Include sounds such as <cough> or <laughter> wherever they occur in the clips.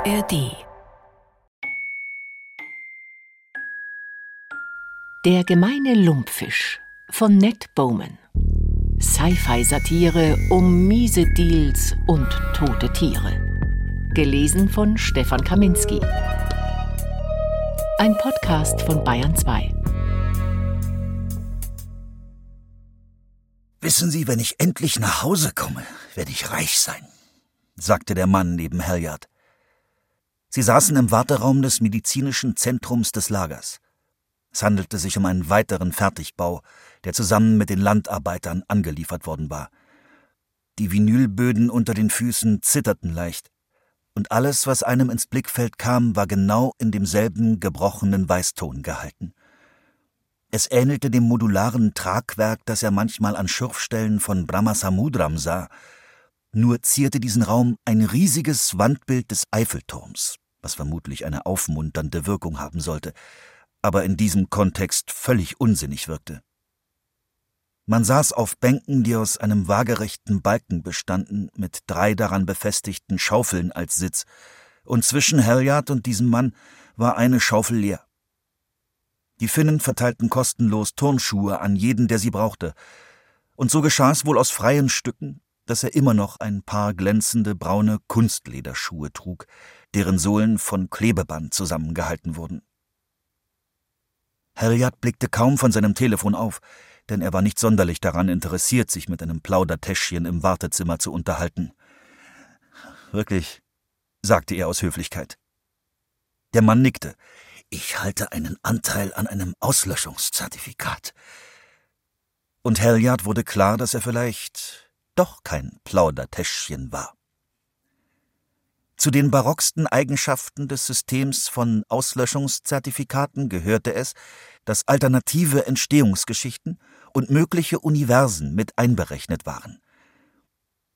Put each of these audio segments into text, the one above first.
ARD Der gemeine Lumpfisch von Ned Bowman. Sci-Fi-Satire um miese Deals und tote Tiere. Gelesen von Stefan Kaminski. Ein Podcast von Bayern 2. Wissen Sie, wenn ich endlich nach Hause komme, werde ich reich sein, sagte der Mann neben Halliard. Sie saßen im Warteraum des medizinischen Zentrums des Lagers. Es handelte sich um einen weiteren Fertigbau, der zusammen mit den Landarbeitern angeliefert worden war. Die Vinylböden unter den Füßen zitterten leicht, und alles, was einem ins Blickfeld kam, war genau in demselben gebrochenen Weißton gehalten. Es ähnelte dem modularen Tragwerk, das er manchmal an Schürfstellen von Brahmasamudram sah, nur zierte diesen Raum ein riesiges Wandbild des Eiffelturms, was vermutlich eine aufmunternde Wirkung haben sollte, aber in diesem Kontext völlig unsinnig wirkte. Man saß auf Bänken, die aus einem waagerechten Balken bestanden, mit drei daran befestigten Schaufeln als Sitz, und zwischen Halliard und diesem Mann war eine Schaufel leer. Die Finnen verteilten kostenlos Turnschuhe an jeden, der sie brauchte, und so geschah es wohl aus freien Stücken, dass er immer noch ein paar glänzende braune Kunstlederschuhe trug, deren Sohlen von Klebeband zusammengehalten wurden. Halliard blickte kaum von seinem Telefon auf, denn er war nicht sonderlich daran interessiert, sich mit einem Plaudertäschchen im Wartezimmer zu unterhalten. Wirklich, sagte er aus Höflichkeit. Der Mann nickte. Ich halte einen Anteil an einem Auslöschungszertifikat. Und Halliard wurde klar, dass er vielleicht doch kein Plaudertäschchen war. Zu den barocksten Eigenschaften des Systems von Auslöschungszertifikaten gehörte es, dass alternative Entstehungsgeschichten und mögliche Universen mit einberechnet waren.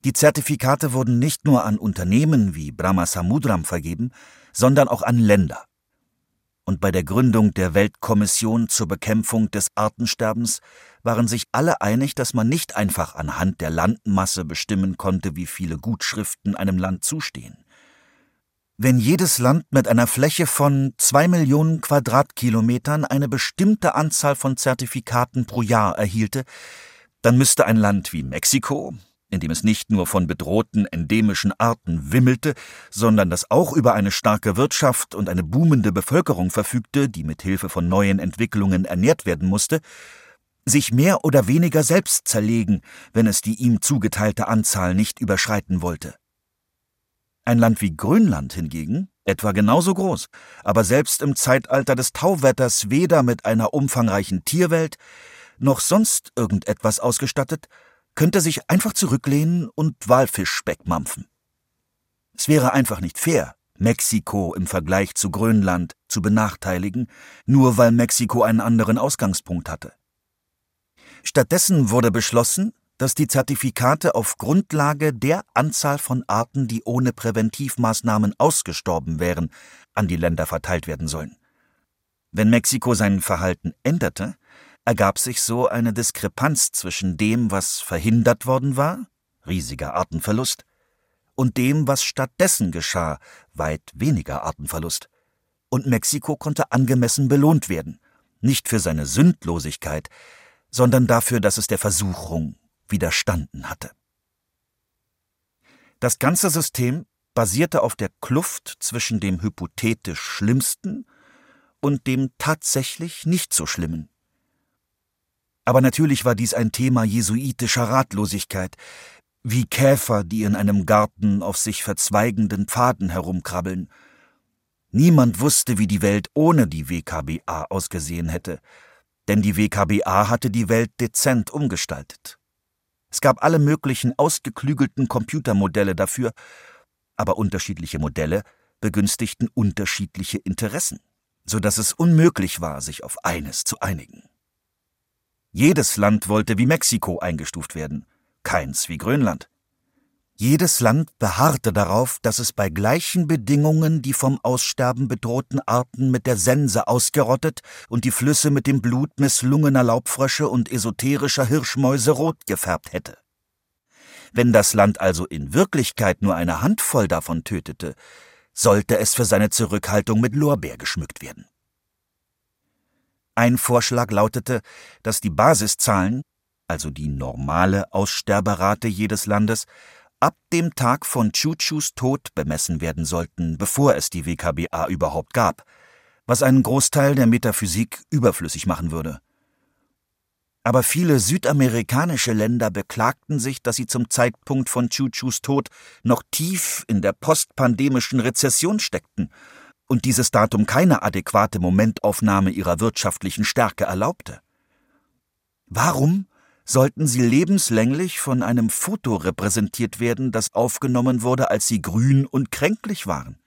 Die Zertifikate wurden nicht nur an Unternehmen wie Brahma Samudram vergeben, sondern auch an Länder. Und bei der Gründung der Weltkommission zur Bekämpfung des Artensterbens waren sich alle einig, dass man nicht einfach anhand der Landmasse bestimmen konnte, wie viele Gutschriften einem Land zustehen. Wenn jedes Land mit einer Fläche von zwei Millionen Quadratkilometern eine bestimmte Anzahl von Zertifikaten pro Jahr erhielte, dann müsste ein Land wie Mexiko, in dem es nicht nur von bedrohten endemischen Arten wimmelte, sondern das auch über eine starke Wirtschaft und eine boomende Bevölkerung verfügte, die mit Hilfe von neuen Entwicklungen ernährt werden musste, sich mehr oder weniger selbst zerlegen, wenn es die ihm zugeteilte Anzahl nicht überschreiten wollte. Ein Land wie Grönland hingegen, etwa genauso groß, aber selbst im Zeitalter des Tauwetters weder mit einer umfangreichen Tierwelt noch sonst irgendetwas ausgestattet, könnte sich einfach zurücklehnen und Walfischspeck mampfen. Es wäre einfach nicht fair, Mexiko im Vergleich zu Grönland zu benachteiligen, nur weil Mexiko einen anderen Ausgangspunkt hatte. Stattdessen wurde beschlossen, dass die Zertifikate auf Grundlage der Anzahl von Arten, die ohne Präventivmaßnahmen ausgestorben wären, an die Länder verteilt werden sollen. Wenn Mexiko sein Verhalten änderte, ergab sich so eine Diskrepanz zwischen dem, was verhindert worden war, riesiger Artenverlust, und dem, was stattdessen geschah, weit weniger Artenverlust. Und Mexiko konnte angemessen belohnt werden, nicht für seine Sündlosigkeit, sondern dafür, dass es der Versuchung widerstanden hatte. Das ganze System basierte auf der Kluft zwischen dem hypothetisch Schlimmsten und dem tatsächlich nicht so Schlimmen. Aber natürlich war dies ein Thema jesuitischer Ratlosigkeit, wie Käfer, die in einem Garten auf sich verzweigenden Pfaden herumkrabbeln. Niemand wusste, wie die Welt ohne die WKBA ausgesehen hätte, denn die WKBA hatte die Welt dezent umgestaltet. Es gab alle möglichen ausgeklügelten Computermodelle dafür, aber unterschiedliche Modelle begünstigten unterschiedliche Interessen, so dass es unmöglich war, sich auf eines zu einigen. Jedes Land wollte wie Mexiko eingestuft werden, keins wie Grönland. Jedes Land beharrte darauf, dass es bei gleichen Bedingungen die vom Aussterben bedrohten Arten mit der Sense ausgerottet und die Flüsse mit dem Blut misslungener Laubfrösche und esoterischer Hirschmäuse rot gefärbt hätte. Wenn das Land also in Wirklichkeit nur eine Handvoll davon tötete, sollte es für seine Zurückhaltung mit Lorbeer geschmückt werden. Ein Vorschlag lautete, dass die Basiszahlen, also die normale Aussterberate jedes Landes, ab dem Tag von Chuchus Tod bemessen werden sollten, bevor es die WKBA überhaupt gab, was einen Großteil der Metaphysik überflüssig machen würde. Aber viele südamerikanische Länder beklagten sich, dass sie zum Zeitpunkt von Chuchus Tod noch tief in der postpandemischen Rezession steckten und dieses Datum keine adäquate Momentaufnahme ihrer wirtschaftlichen Stärke erlaubte. Warum sollten sie lebenslänglich von einem Foto repräsentiert werden, das aufgenommen wurde, als sie grün und kränklich waren.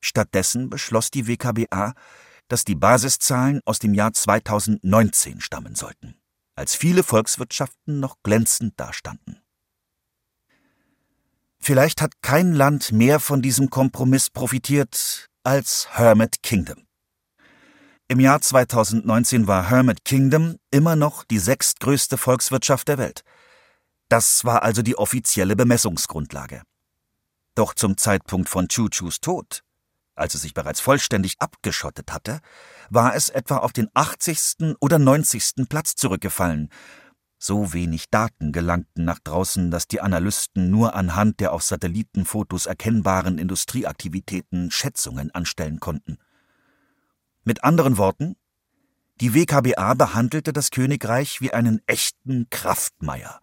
Stattdessen beschloss die WKBA, dass die Basiszahlen aus dem Jahr 2019 stammen sollten, als viele Volkswirtschaften noch glänzend dastanden. Vielleicht hat kein Land mehr von diesem Kompromiss profitiert als Hermit Kingdom. Im Jahr 2019 war Hermit Kingdom immer noch die sechstgrößte Volkswirtschaft der Welt. Das war also die offizielle Bemessungsgrundlage. Doch zum Zeitpunkt von Chuchus Tod, als es sich bereits vollständig abgeschottet hatte, war es etwa auf den 80. oder 90. Platz zurückgefallen. So wenig Daten gelangten nach draußen, dass die Analysten nur anhand der auf Satellitenfotos erkennbaren Industrieaktivitäten Schätzungen anstellen konnten. Mit anderen Worten, die WKBA behandelte das Königreich wie einen echten Kraftmeier.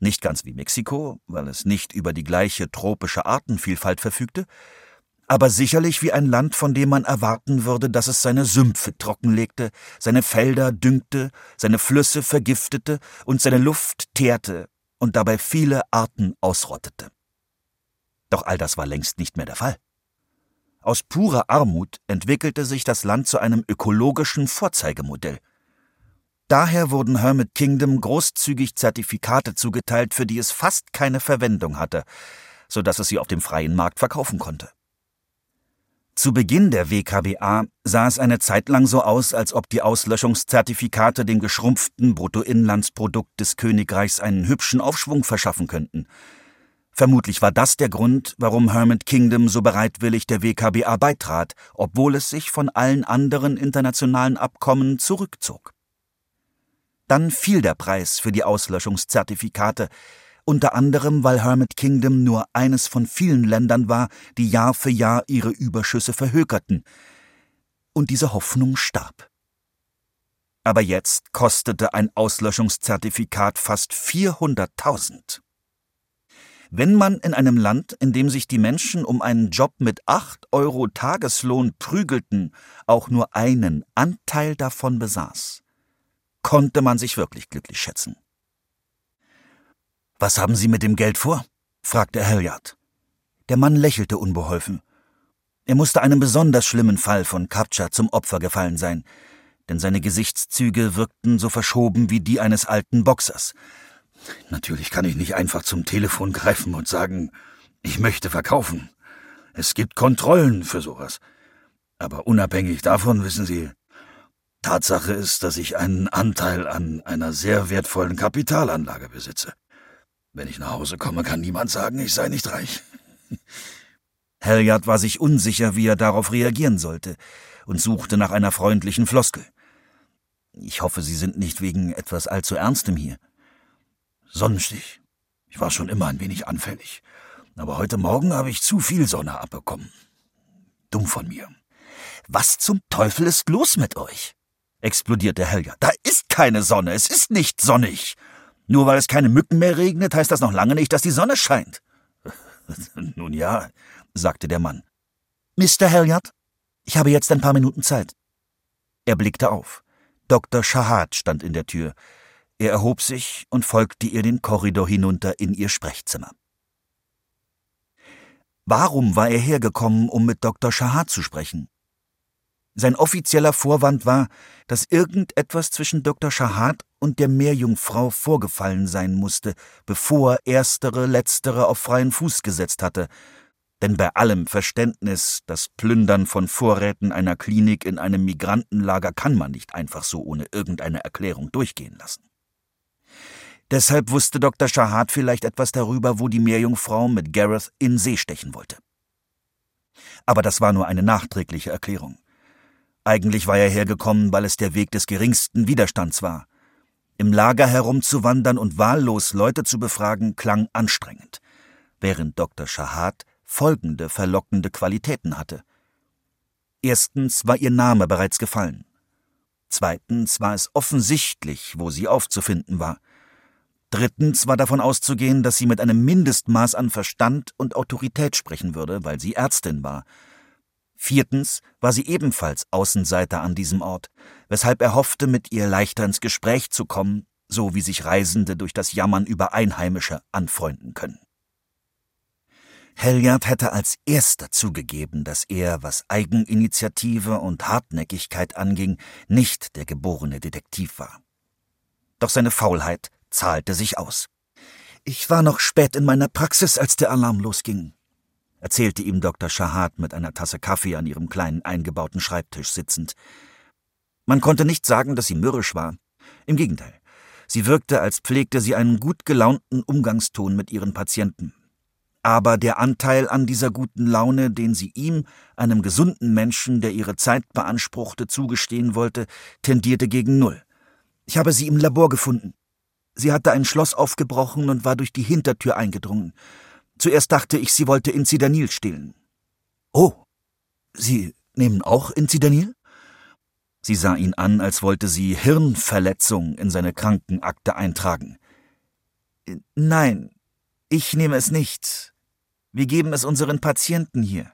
Nicht ganz wie Mexiko, weil es nicht über die gleiche tropische Artenvielfalt verfügte, aber sicherlich wie ein Land, von dem man erwarten würde, dass es seine Sümpfe trockenlegte, seine Felder düngte, seine Flüsse vergiftete und seine Luft teerte und dabei viele Arten ausrottete. Doch all das war längst nicht mehr der Fall. Aus purer Armut entwickelte sich das Land zu einem ökologischen Vorzeigemodell. Daher wurden Hermit Kingdom großzügig Zertifikate zugeteilt, für die es fast keine Verwendung hatte, so dass es sie auf dem freien Markt verkaufen konnte. Zu Beginn der WKBA sah es eine Zeit lang so aus, als ob die Auslöschungszertifikate dem geschrumpften Bruttoinlandsprodukt des Königreichs einen hübschen Aufschwung verschaffen könnten – Vermutlich war das der Grund, warum Hermit Kingdom so bereitwillig der WKBA beitrat, obwohl es sich von allen anderen internationalen Abkommen zurückzog. Dann fiel der Preis für die Auslöschungszertifikate, unter anderem weil Hermit Kingdom nur eines von vielen Ländern war, die Jahr für Jahr ihre Überschüsse verhökerten. Und diese Hoffnung starb. Aber jetzt kostete ein Auslöschungszertifikat fast 400.000. Wenn man in einem Land, in dem sich die Menschen um einen Job mit acht Euro Tageslohn prügelten, auch nur einen Anteil davon besaß, konnte man sich wirklich glücklich schätzen. Was haben Sie mit dem Geld vor? fragte Halliard. Der Mann lächelte unbeholfen. Er musste einem besonders schlimmen Fall von Captcha zum Opfer gefallen sein, denn seine Gesichtszüge wirkten so verschoben wie die eines alten Boxers, Natürlich kann ich nicht einfach zum Telefon greifen und sagen, ich möchte verkaufen. Es gibt Kontrollen für sowas. Aber unabhängig davon, wissen Sie, Tatsache ist, dass ich einen Anteil an einer sehr wertvollen Kapitalanlage besitze. Wenn ich nach Hause komme, kann niemand sagen, ich sei nicht reich. <laughs> Halliard war sich unsicher, wie er darauf reagieren sollte, und suchte nach einer freundlichen Floskel. Ich hoffe, Sie sind nicht wegen etwas allzu Ernstem hier. Sonnenstich. Ich war schon immer ein wenig anfällig. Aber heute Morgen habe ich zu viel Sonne abbekommen. Dumm von mir. Was zum Teufel ist los mit euch? explodierte Helga. Da ist keine Sonne, es ist nicht sonnig. Nur weil es keine Mücken mehr regnet, heißt das noch lange nicht, dass die Sonne scheint. <laughs> Nun ja, sagte der Mann. Mr. Halliard, ich habe jetzt ein paar Minuten Zeit. Er blickte auf. Dr. Shahad stand in der Tür. Er erhob sich und folgte ihr den Korridor hinunter in ihr Sprechzimmer. Warum war er hergekommen, um mit Dr. Shahar zu sprechen? Sein offizieller Vorwand war, dass irgendetwas zwischen Dr. Shahad und der Meerjungfrau vorgefallen sein musste, bevor erstere letztere auf freien Fuß gesetzt hatte. Denn bei allem Verständnis, das Plündern von Vorräten einer Klinik in einem Migrantenlager kann man nicht einfach so ohne irgendeine Erklärung durchgehen lassen. Deshalb wusste Dr. Shahad vielleicht etwas darüber, wo die Meerjungfrau mit Gareth in See stechen wollte. Aber das war nur eine nachträgliche Erklärung. Eigentlich war er hergekommen, weil es der Weg des geringsten Widerstands war. Im Lager herumzuwandern und wahllos Leute zu befragen, klang anstrengend, während Dr. Shahad folgende verlockende Qualitäten hatte. Erstens war ihr Name bereits gefallen. Zweitens war es offensichtlich, wo sie aufzufinden war. Drittens war davon auszugehen, dass sie mit einem Mindestmaß an Verstand und Autorität sprechen würde, weil sie Ärztin war. Viertens war sie ebenfalls Außenseiter an diesem Ort, weshalb er hoffte, mit ihr leichter ins Gespräch zu kommen, so wie sich Reisende durch das Jammern über Einheimische anfreunden können. Helyard hätte als erster zugegeben, dass er, was Eigeninitiative und Hartnäckigkeit anging, nicht der geborene Detektiv war. Doch seine Faulheit zahlte sich aus. Ich war noch spät in meiner Praxis, als der Alarm losging, erzählte ihm Dr. Shahad mit einer Tasse Kaffee an ihrem kleinen eingebauten Schreibtisch sitzend. Man konnte nicht sagen, dass sie mürrisch war. Im Gegenteil. Sie wirkte, als pflegte sie einen gut gelaunten Umgangston mit ihren Patienten. Aber der Anteil an dieser guten Laune, den sie ihm, einem gesunden Menschen, der ihre Zeit beanspruchte, zugestehen wollte, tendierte gegen Null. Ich habe sie im Labor gefunden. Sie hatte ein Schloss aufgebrochen und war durch die Hintertür eingedrungen. Zuerst dachte ich, sie wollte Incidanil stehlen. Oh, Sie nehmen auch Incidanil? Sie sah ihn an, als wollte sie Hirnverletzung in seine Krankenakte eintragen. Nein, ich nehme es nicht. Wir geben es unseren Patienten hier.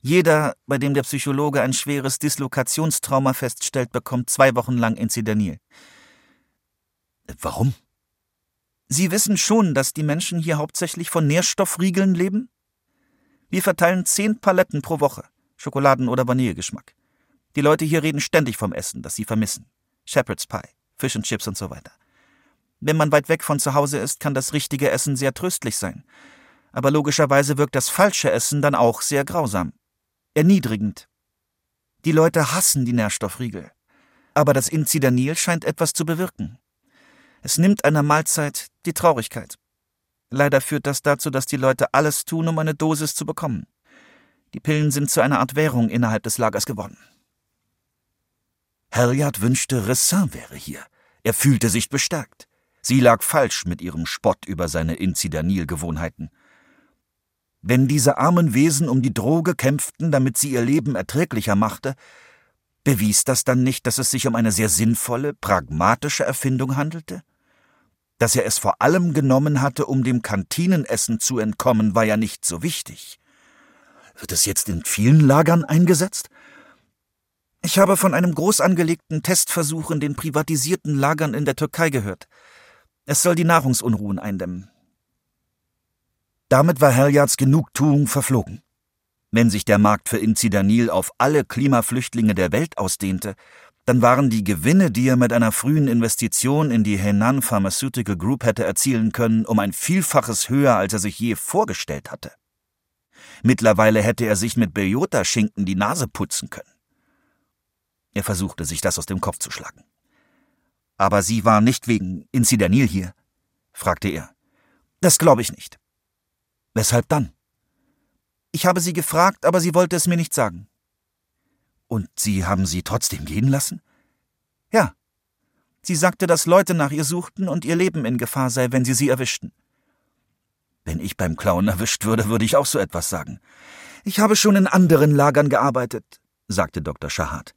Jeder, bei dem der Psychologe ein schweres Dislokationstrauma feststellt, bekommt zwei Wochen lang Incidanil. Warum? Sie wissen schon, dass die Menschen hier hauptsächlich von Nährstoffriegeln leben? Wir verteilen zehn Paletten pro Woche, Schokoladen- oder Vanillegeschmack. Die Leute hier reden ständig vom Essen, das sie vermissen. Shepherd's Pie, Fish and Chips und so weiter. Wenn man weit weg von zu Hause ist, kann das richtige Essen sehr tröstlich sein aber logischerweise wirkt das falsche Essen dann auch sehr grausam. Erniedrigend. Die Leute hassen die Nährstoffriegel. Aber das Inzidanil scheint etwas zu bewirken. Es nimmt einer Mahlzeit die Traurigkeit. Leider führt das dazu, dass die Leute alles tun, um eine Dosis zu bekommen. Die Pillen sind zu einer Art Währung innerhalb des Lagers geworden. Halliard wünschte, Ressin wäre hier. Er fühlte sich bestärkt. Sie lag falsch mit ihrem Spott über seine Inzidanil-Gewohnheiten. Wenn diese armen Wesen um die Droge kämpften, damit sie ihr Leben erträglicher machte, bewies das dann nicht, dass es sich um eine sehr sinnvolle, pragmatische Erfindung handelte? Dass er es vor allem genommen hatte, um dem Kantinenessen zu entkommen, war ja nicht so wichtig. Wird es jetzt in vielen Lagern eingesetzt? Ich habe von einem groß angelegten Testversuch in den privatisierten Lagern in der Türkei gehört. Es soll die Nahrungsunruhen eindämmen. Damit war Halliards Genugtuung verflogen. Wenn sich der Markt für Incidanil auf alle Klimaflüchtlinge der Welt ausdehnte, dann waren die Gewinne, die er mit einer frühen Investition in die Henan Pharmaceutical Group hätte erzielen können, um ein Vielfaches höher, als er sich je vorgestellt hatte. Mittlerweile hätte er sich mit Bejota-Schinken die Nase putzen können. Er versuchte, sich das aus dem Kopf zu schlagen. Aber Sie war nicht wegen Incidanil hier? fragte er. Das glaube ich nicht. Weshalb dann? Ich habe sie gefragt, aber sie wollte es mir nicht sagen. Und Sie haben sie trotzdem gehen lassen? Ja. Sie sagte, dass Leute nach ihr suchten und ihr Leben in Gefahr sei, wenn sie sie erwischten. Wenn ich beim Clown erwischt würde, würde ich auch so etwas sagen. Ich habe schon in anderen Lagern gearbeitet, sagte Dr. Shahad.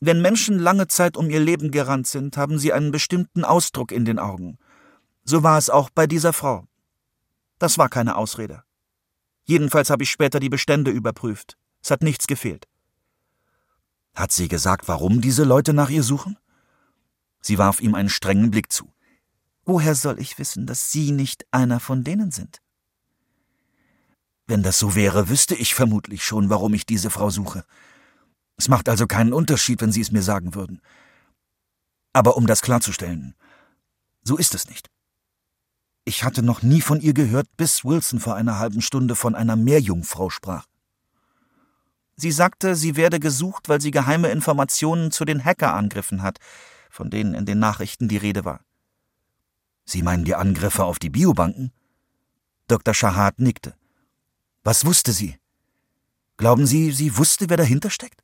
Wenn Menschen lange Zeit um ihr Leben gerannt sind, haben sie einen bestimmten Ausdruck in den Augen. So war es auch bei dieser Frau. Das war keine Ausrede. Jedenfalls habe ich später die Bestände überprüft. Es hat nichts gefehlt. Hat sie gesagt, warum diese Leute nach ihr suchen? Sie warf ihm einen strengen Blick zu. Woher soll ich wissen, dass Sie nicht einer von denen sind? Wenn das so wäre, wüsste ich vermutlich schon, warum ich diese Frau suche. Es macht also keinen Unterschied, wenn Sie es mir sagen würden. Aber um das klarzustellen, so ist es nicht. Ich hatte noch nie von ihr gehört, bis Wilson vor einer halben Stunde von einer Meerjungfrau sprach. Sie sagte, sie werde gesucht, weil sie geheime Informationen zu den Hackerangriffen hat, von denen in den Nachrichten die Rede war. Sie meinen die Angriffe auf die Biobanken? Dr. Shahad nickte. Was wusste sie? Glauben Sie, sie wusste, wer dahinter steckt?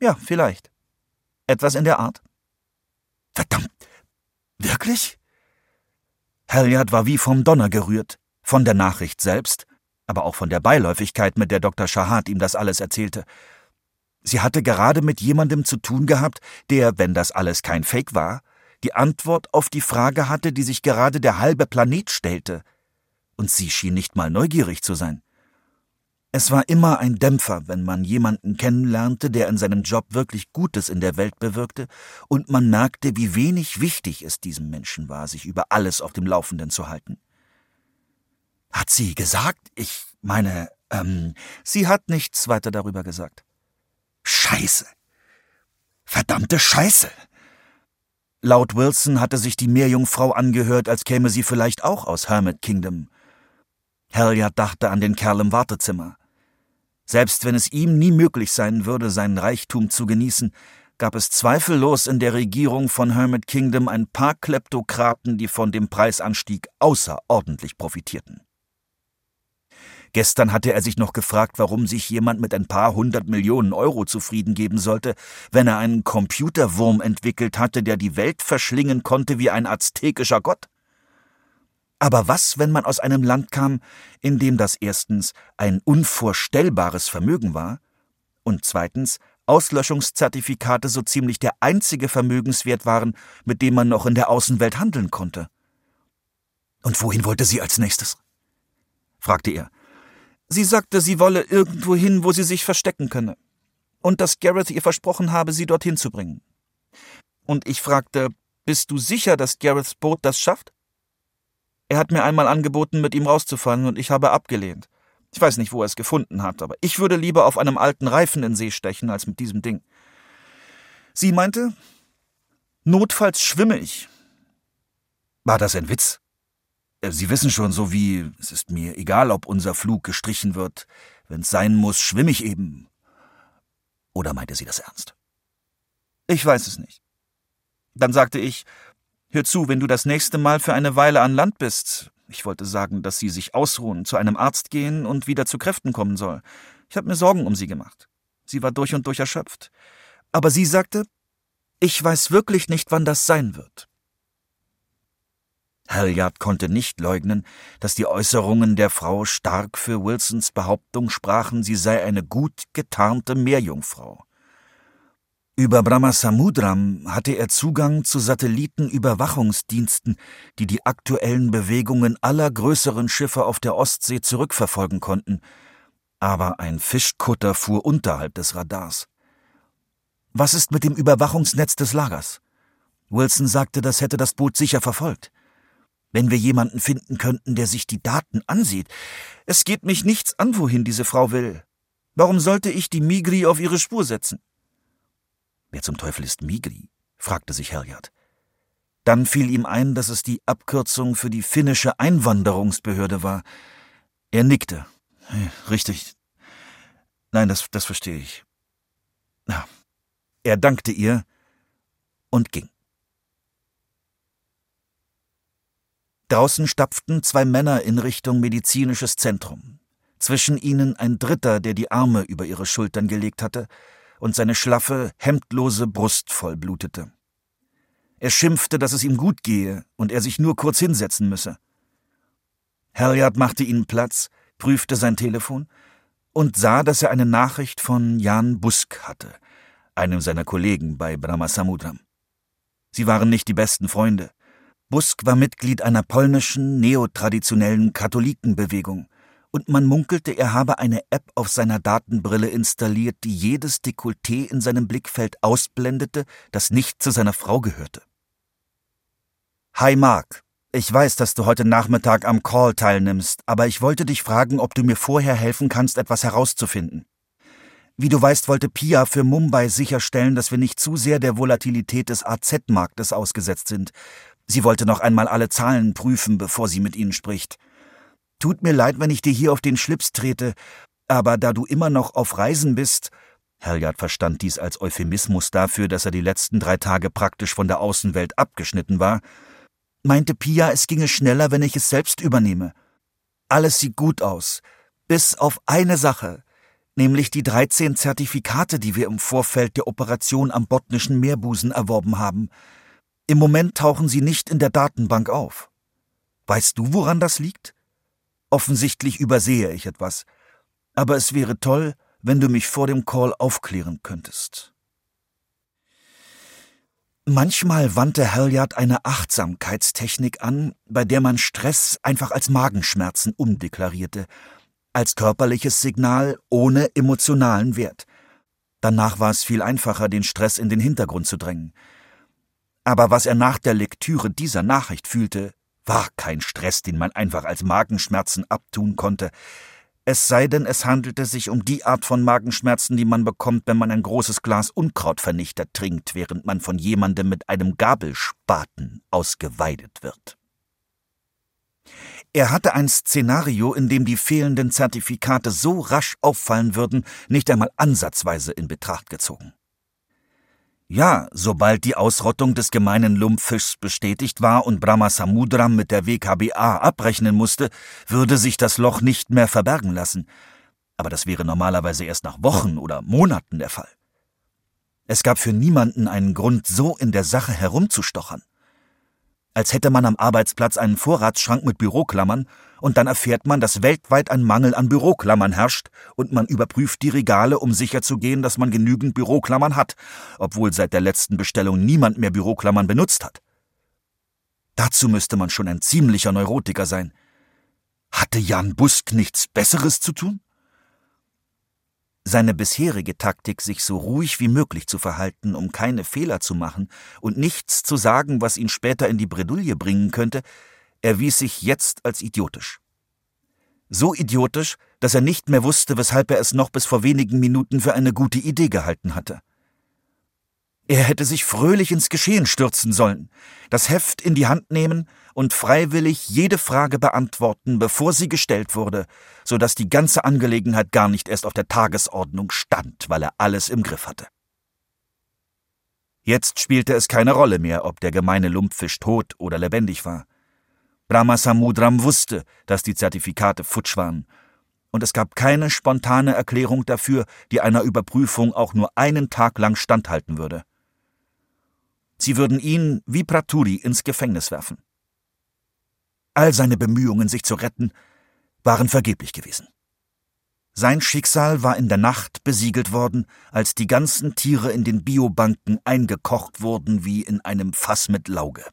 Ja, vielleicht. Etwas in der Art. Verdammt. Wirklich? Halliard war wie vom Donner gerührt, von der Nachricht selbst, aber auch von der Beiläufigkeit, mit der Dr. Shahad ihm das alles erzählte. Sie hatte gerade mit jemandem zu tun gehabt, der, wenn das alles kein Fake war, die Antwort auf die Frage hatte, die sich gerade der halbe Planet stellte. Und sie schien nicht mal neugierig zu sein. Es war immer ein Dämpfer, wenn man jemanden kennenlernte, der in seinem Job wirklich Gutes in der Welt bewirkte, und man merkte, wie wenig wichtig es diesem Menschen war, sich über alles auf dem Laufenden zu halten. Hat sie gesagt? Ich meine, ähm, sie hat nichts weiter darüber gesagt. Scheiße. Verdammte Scheiße. Laut Wilson hatte sich die Meerjungfrau angehört, als käme sie vielleicht auch aus Hermit Kingdom. Halliard dachte an den Kerl im Wartezimmer. Selbst wenn es ihm nie möglich sein würde, seinen Reichtum zu genießen, gab es zweifellos in der Regierung von Hermit Kingdom ein paar Kleptokraten, die von dem Preisanstieg außerordentlich profitierten. Gestern hatte er sich noch gefragt, warum sich jemand mit ein paar hundert Millionen Euro zufrieden geben sollte, wenn er einen Computerwurm entwickelt hatte, der die Welt verschlingen konnte wie ein aztekischer Gott. Aber was, wenn man aus einem Land kam, in dem das erstens ein unvorstellbares Vermögen war und zweitens Auslöschungszertifikate so ziemlich der einzige Vermögenswert waren, mit dem man noch in der Außenwelt handeln konnte? Und wohin wollte sie als nächstes? fragte er. Sie sagte, sie wolle irgendwo hin, wo sie sich verstecken könne. Und dass Gareth ihr versprochen habe, sie dorthin zu bringen. Und ich fragte, bist du sicher, dass Gareths Boot das schafft? Er hat mir einmal angeboten, mit ihm rauszufahren, und ich habe abgelehnt. Ich weiß nicht, wo er es gefunden hat, aber ich würde lieber auf einem alten Reifen in See stechen, als mit diesem Ding. Sie meinte, notfalls schwimme ich. War das ein Witz? Äh, Sie wissen schon, so wie, es ist mir egal, ob unser Flug gestrichen wird. Wenn's sein muss, schwimme ich eben. Oder meinte sie das ernst? Ich weiß es nicht. Dann sagte ich, Hör zu, wenn du das nächste Mal für eine Weile an Land bist. Ich wollte sagen, dass sie sich ausruhen, zu einem Arzt gehen und wieder zu Kräften kommen soll. Ich habe mir Sorgen um sie gemacht. Sie war durch und durch erschöpft. Aber sie sagte, ich weiß wirklich nicht, wann das sein wird. Halliard konnte nicht leugnen, dass die Äußerungen der Frau stark für Wilsons Behauptung sprachen, sie sei eine gut getarnte Meerjungfrau. Über Brahmasamudram hatte er Zugang zu Satellitenüberwachungsdiensten, die die aktuellen Bewegungen aller größeren Schiffe auf der Ostsee zurückverfolgen konnten. Aber ein Fischkutter fuhr unterhalb des Radars. Was ist mit dem Überwachungsnetz des Lagers? Wilson sagte, das hätte das Boot sicher verfolgt. Wenn wir jemanden finden könnten, der sich die Daten ansieht. Es geht mich nichts an, wohin diese Frau will. Warum sollte ich die Migri auf ihre Spur setzen? Wer zum Teufel ist Migri? fragte sich Halliard. Dann fiel ihm ein, dass es die Abkürzung für die finnische Einwanderungsbehörde war. Er nickte. Richtig. Nein, das, das verstehe ich. Er dankte ihr und ging. Draußen stapften zwei Männer in Richtung medizinisches Zentrum. Zwischen ihnen ein Dritter, der die Arme über ihre Schultern gelegt hatte, und seine schlaffe, hemdlose Brust vollblutete. Er schimpfte, dass es ihm gut gehe und er sich nur kurz hinsetzen müsse. Halliard machte ihnen Platz, prüfte sein Telefon und sah, dass er eine Nachricht von Jan Busk hatte, einem seiner Kollegen bei Brahmasamudram. Sie waren nicht die besten Freunde. Busk war Mitglied einer polnischen, neotraditionellen Katholikenbewegung und man munkelte, er habe eine App auf seiner Datenbrille installiert, die jedes Dekolleté in seinem Blickfeld ausblendete, das nicht zu seiner Frau gehörte. Hi Mark, ich weiß, dass du heute Nachmittag am Call teilnimmst, aber ich wollte dich fragen, ob du mir vorher helfen kannst, etwas herauszufinden. Wie du weißt, wollte Pia für Mumbai sicherstellen, dass wir nicht zu sehr der Volatilität des AZ-Marktes ausgesetzt sind. Sie wollte noch einmal alle Zahlen prüfen, bevor sie mit ihnen spricht. Tut mir leid, wenn ich dir hier auf den Schlips trete, aber da du immer noch auf Reisen bist, Halliard verstand dies als Euphemismus dafür, dass er die letzten drei Tage praktisch von der Außenwelt abgeschnitten war, meinte Pia, es ginge schneller, wenn ich es selbst übernehme. Alles sieht gut aus, bis auf eine Sache. nämlich die 13 Zertifikate, die wir im Vorfeld der Operation am Botnischen Meerbusen erworben haben. Im Moment tauchen sie nicht in der Datenbank auf. Weißt du, woran das liegt? Offensichtlich übersehe ich etwas. Aber es wäre toll, wenn du mich vor dem Call aufklären könntest. Manchmal wandte Halliard eine Achtsamkeitstechnik an, bei der man Stress einfach als Magenschmerzen umdeklarierte, als körperliches Signal ohne emotionalen Wert. Danach war es viel einfacher, den Stress in den Hintergrund zu drängen. Aber was er nach der Lektüre dieser Nachricht fühlte, war kein Stress, den man einfach als Magenschmerzen abtun konnte, es sei denn, es handelte sich um die Art von Magenschmerzen, die man bekommt, wenn man ein großes Glas Unkrautvernichter trinkt, während man von jemandem mit einem Gabelspaten ausgeweidet wird. Er hatte ein Szenario, in dem die fehlenden Zertifikate so rasch auffallen würden, nicht einmal ansatzweise in Betracht gezogen. Ja, sobald die Ausrottung des gemeinen Lumpfischs bestätigt war und Brahmasamudram mit der WKBA abrechnen musste, würde sich das Loch nicht mehr verbergen lassen. Aber das wäre normalerweise erst nach Wochen oder Monaten der Fall. Es gab für niemanden einen Grund, so in der Sache herumzustochern als hätte man am Arbeitsplatz einen Vorratsschrank mit Büroklammern, und dann erfährt man, dass weltweit ein Mangel an Büroklammern herrscht, und man überprüft die Regale, um sicherzugehen, dass man genügend Büroklammern hat, obwohl seit der letzten Bestellung niemand mehr Büroklammern benutzt hat. Dazu müsste man schon ein ziemlicher Neurotiker sein. Hatte Jan Busk nichts Besseres zu tun? Seine bisherige Taktik, sich so ruhig wie möglich zu verhalten, um keine Fehler zu machen und nichts zu sagen, was ihn später in die Bredouille bringen könnte, erwies sich jetzt als idiotisch. So idiotisch, dass er nicht mehr wusste, weshalb er es noch bis vor wenigen Minuten für eine gute Idee gehalten hatte. Er hätte sich fröhlich ins Geschehen stürzen sollen, das Heft in die Hand nehmen und freiwillig jede Frage beantworten, bevor sie gestellt wurde, so dass die ganze Angelegenheit gar nicht erst auf der Tagesordnung stand, weil er alles im Griff hatte. Jetzt spielte es keine Rolle mehr, ob der gemeine Lumpfisch tot oder lebendig war. Brahma Samudram wusste, dass die Zertifikate futsch waren, und es gab keine spontane Erklärung dafür, die einer Überprüfung auch nur einen Tag lang standhalten würde. Sie würden ihn wie Praturi ins Gefängnis werfen. All seine Bemühungen, sich zu retten, waren vergeblich gewesen. Sein Schicksal war in der Nacht besiegelt worden, als die ganzen Tiere in den Biobanken eingekocht wurden wie in einem Fass mit Lauge.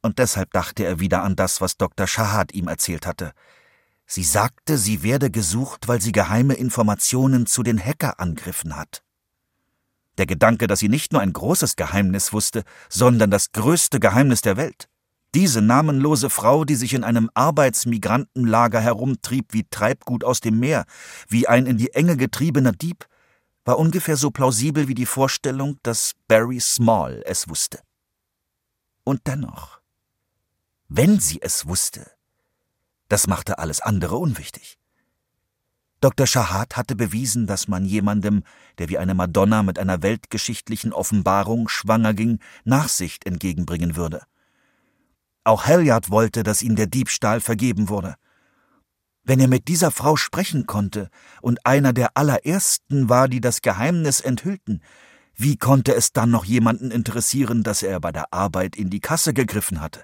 Und deshalb dachte er wieder an das, was Dr. Shahad ihm erzählt hatte. Sie sagte, sie werde gesucht, weil sie geheime Informationen zu den Hackerangriffen hat. Der Gedanke, dass sie nicht nur ein großes Geheimnis wusste, sondern das größte Geheimnis der Welt. Diese namenlose Frau, die sich in einem Arbeitsmigrantenlager herumtrieb wie Treibgut aus dem Meer, wie ein in die Enge getriebener Dieb, war ungefähr so plausibel wie die Vorstellung, dass Barry Small es wusste. Und dennoch, wenn sie es wusste, das machte alles andere unwichtig. Dr. Shahad hatte bewiesen, dass man jemandem, der wie eine Madonna mit einer weltgeschichtlichen Offenbarung schwanger ging, Nachsicht entgegenbringen würde. Auch Halliard wollte, dass ihm der Diebstahl vergeben wurde. Wenn er mit dieser Frau sprechen konnte und einer der allerersten war, die das Geheimnis enthüllten, wie konnte es dann noch jemanden interessieren, dass er bei der Arbeit in die Kasse gegriffen hatte?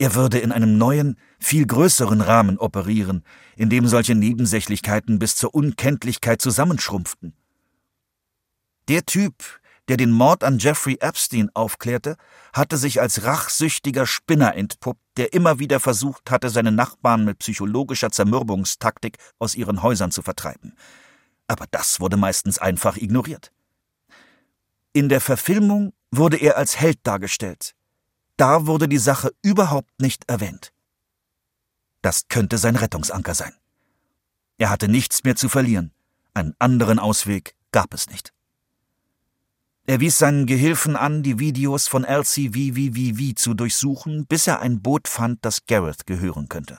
Er würde in einem neuen, viel größeren Rahmen operieren, in dem solche Nebensächlichkeiten bis zur Unkenntlichkeit zusammenschrumpften. Der Typ, der den Mord an Jeffrey Epstein aufklärte, hatte sich als rachsüchtiger Spinner entpuppt, der immer wieder versucht hatte, seine Nachbarn mit psychologischer Zermürbungstaktik aus ihren Häusern zu vertreiben. Aber das wurde meistens einfach ignoriert. In der Verfilmung wurde er als Held dargestellt, da wurde die Sache überhaupt nicht erwähnt. Das könnte sein Rettungsanker sein. Er hatte nichts mehr zu verlieren. Einen anderen Ausweg gab es nicht. Er wies seinen Gehilfen an, die Videos von LCVVVV zu durchsuchen, bis er ein Boot fand, das Gareth gehören könnte.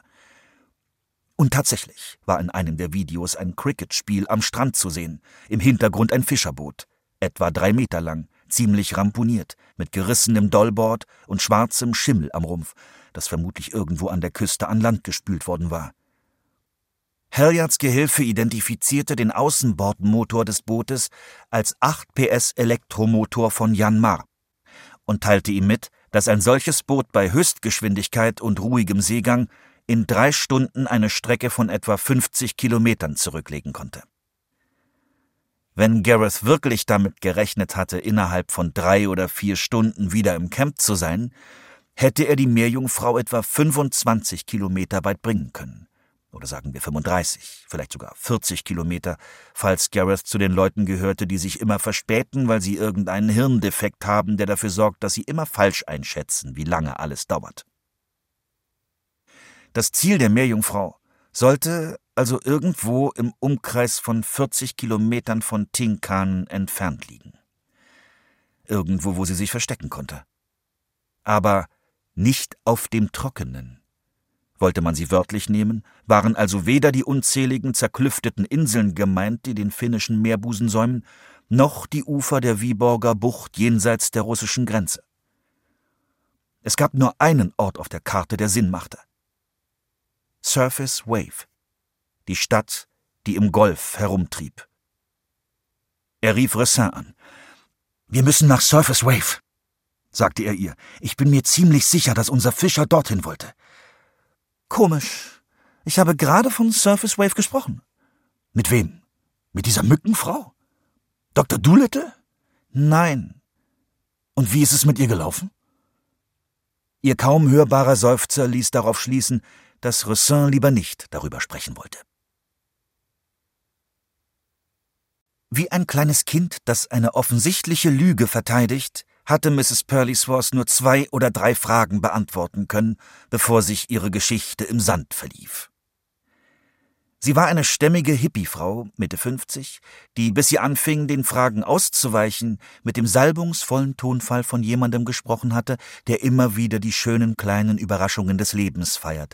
Und tatsächlich war in einem der Videos ein Cricket-Spiel am Strand zu sehen, im Hintergrund ein Fischerboot, etwa drei Meter lang, ziemlich ramponiert, mit gerissenem Dollboard und schwarzem Schimmel am Rumpf, das vermutlich irgendwo an der Küste an Land gespült worden war. Halliards Gehilfe identifizierte den Außenbordmotor des Bootes als 8 PS Elektromotor von Janmar und teilte ihm mit, dass ein solches Boot bei Höchstgeschwindigkeit und ruhigem Seegang in drei Stunden eine Strecke von etwa 50 Kilometern zurücklegen konnte. Wenn Gareth wirklich damit gerechnet hatte, innerhalb von drei oder vier Stunden wieder im Camp zu sein, hätte er die Meerjungfrau etwa 25 Kilometer weit bringen können oder sagen wir 35, vielleicht sogar 40 Kilometer, falls Gareth zu den Leuten gehörte, die sich immer verspäten, weil sie irgendeinen Hirndefekt haben, der dafür sorgt, dass sie immer falsch einschätzen, wie lange alles dauert. Das Ziel der Meerjungfrau sollte also irgendwo im Umkreis von 40 Kilometern von Tinkan entfernt liegen. Irgendwo, wo sie sich verstecken konnte. Aber nicht auf dem Trockenen. Wollte man sie wörtlich nehmen, waren also weder die unzähligen zerklüfteten Inseln gemeint, die den finnischen Meerbusen säumen, noch die Ufer der Viborger Bucht jenseits der russischen Grenze. Es gab nur einen Ort auf der Karte, der Sinn machte. Surface Wave, die Stadt, die im Golf herumtrieb. Er rief Ressin an. Wir müssen nach Surface Wave, sagte er ihr. Ich bin mir ziemlich sicher, dass unser Fischer dorthin wollte. Komisch. Ich habe gerade von Surface Wave gesprochen. Mit wem? Mit dieser Mückenfrau? Dr. Doolittle? Nein. Und wie ist es mit ihr gelaufen? Ihr kaum hörbarer Seufzer ließ darauf schließen, dass Roussin lieber nicht darüber sprechen wollte. Wie ein kleines Kind, das eine offensichtliche Lüge verteidigt, hatte Mrs. Pearlysworth nur zwei oder drei Fragen beantworten können, bevor sich ihre Geschichte im Sand verlief. Sie war eine stämmige Hippiefrau, Mitte 50, die, bis sie anfing, den Fragen auszuweichen, mit dem salbungsvollen Tonfall von jemandem gesprochen hatte, der immer wieder die schönen kleinen Überraschungen des Lebens feiert.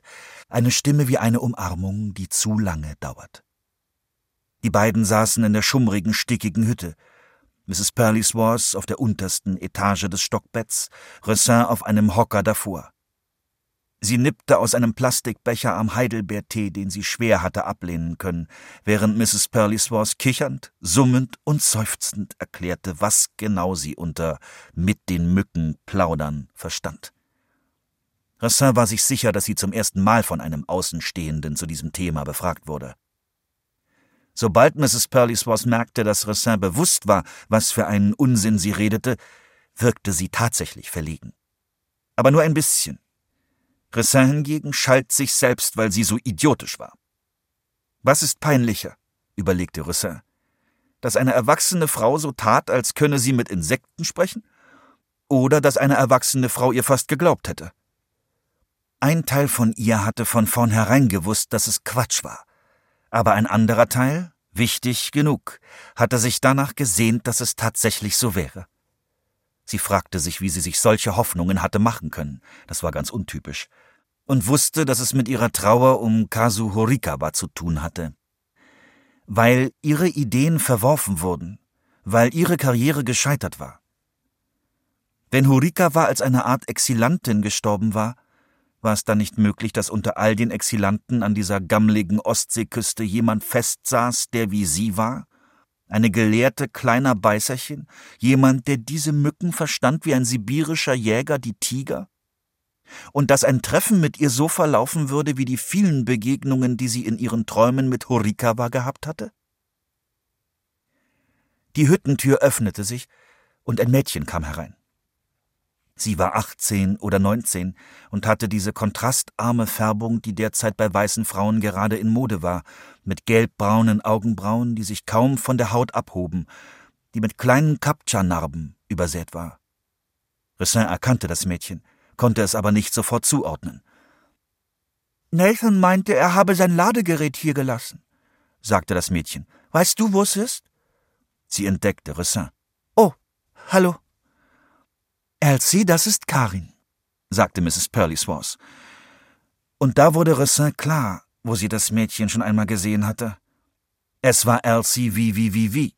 Eine Stimme wie eine Umarmung, die zu lange dauert. Die beiden saßen in der schummrigen, stickigen Hütte. Mrs. Pearlysworth auf der untersten Etage des Stockbetts, Ressin auf einem Hocker davor. Sie nippte aus einem Plastikbecher am Heidelbeertee, den sie schwer hatte ablehnen können, während Mrs. Pearlysworth kichernd, summend und seufzend erklärte, was genau sie unter mit den Mücken plaudern verstand. Rassin war sich sicher, dass sie zum ersten Mal von einem Außenstehenden zu diesem Thema befragt wurde. Sobald Mrs. Pearlysworth merkte, dass Ressin bewusst war, was für einen Unsinn sie redete, wirkte sie tatsächlich verlegen. Aber nur ein bisschen. Ressin hingegen schalt sich selbst, weil sie so idiotisch war. Was ist peinlicher? überlegte Ressin. Dass eine erwachsene Frau so tat, als könne sie mit Insekten sprechen? Oder dass eine erwachsene Frau ihr fast geglaubt hätte? Ein Teil von ihr hatte von vornherein gewusst, dass es Quatsch war aber ein anderer Teil, wichtig genug, hatte sich danach gesehnt, dass es tatsächlich so wäre. Sie fragte sich, wie sie sich solche Hoffnungen hatte machen können, das war ganz untypisch, und wusste, dass es mit ihrer Trauer um Kazu Horikawa zu tun hatte. Weil ihre Ideen verworfen wurden, weil ihre Karriere gescheitert war. Wenn Horikawa als eine Art Exilantin gestorben war, war es dann nicht möglich, dass unter all den Exilanten an dieser gammligen Ostseeküste jemand festsaß, der wie sie war? Eine gelehrte kleiner Beißerchen? Jemand, der diese Mücken verstand wie ein sibirischer Jäger die Tiger? Und dass ein Treffen mit ihr so verlaufen würde wie die vielen Begegnungen, die sie in ihren Träumen mit Horikawa gehabt hatte? Die Hüttentür öffnete sich, und ein Mädchen kam herein. Sie war 18 oder 19 und hatte diese kontrastarme Färbung, die derzeit bei weißen Frauen gerade in Mode war, mit gelbbraunen Augenbrauen, die sich kaum von der Haut abhoben, die mit kleinen Kapcha-Narben übersät war. Ressin erkannte das Mädchen, konnte es aber nicht sofort zuordnen. Nathan meinte, er habe sein Ladegerät hier gelassen, sagte das Mädchen. Weißt du, wo es ist? Sie entdeckte Ressin. Oh, hallo. Elsie, das ist Karin, sagte Mrs. Pearlysworth. Und da wurde Ressin klar, wo sie das Mädchen schon einmal gesehen hatte. Es war Elsie wie wie wie wie,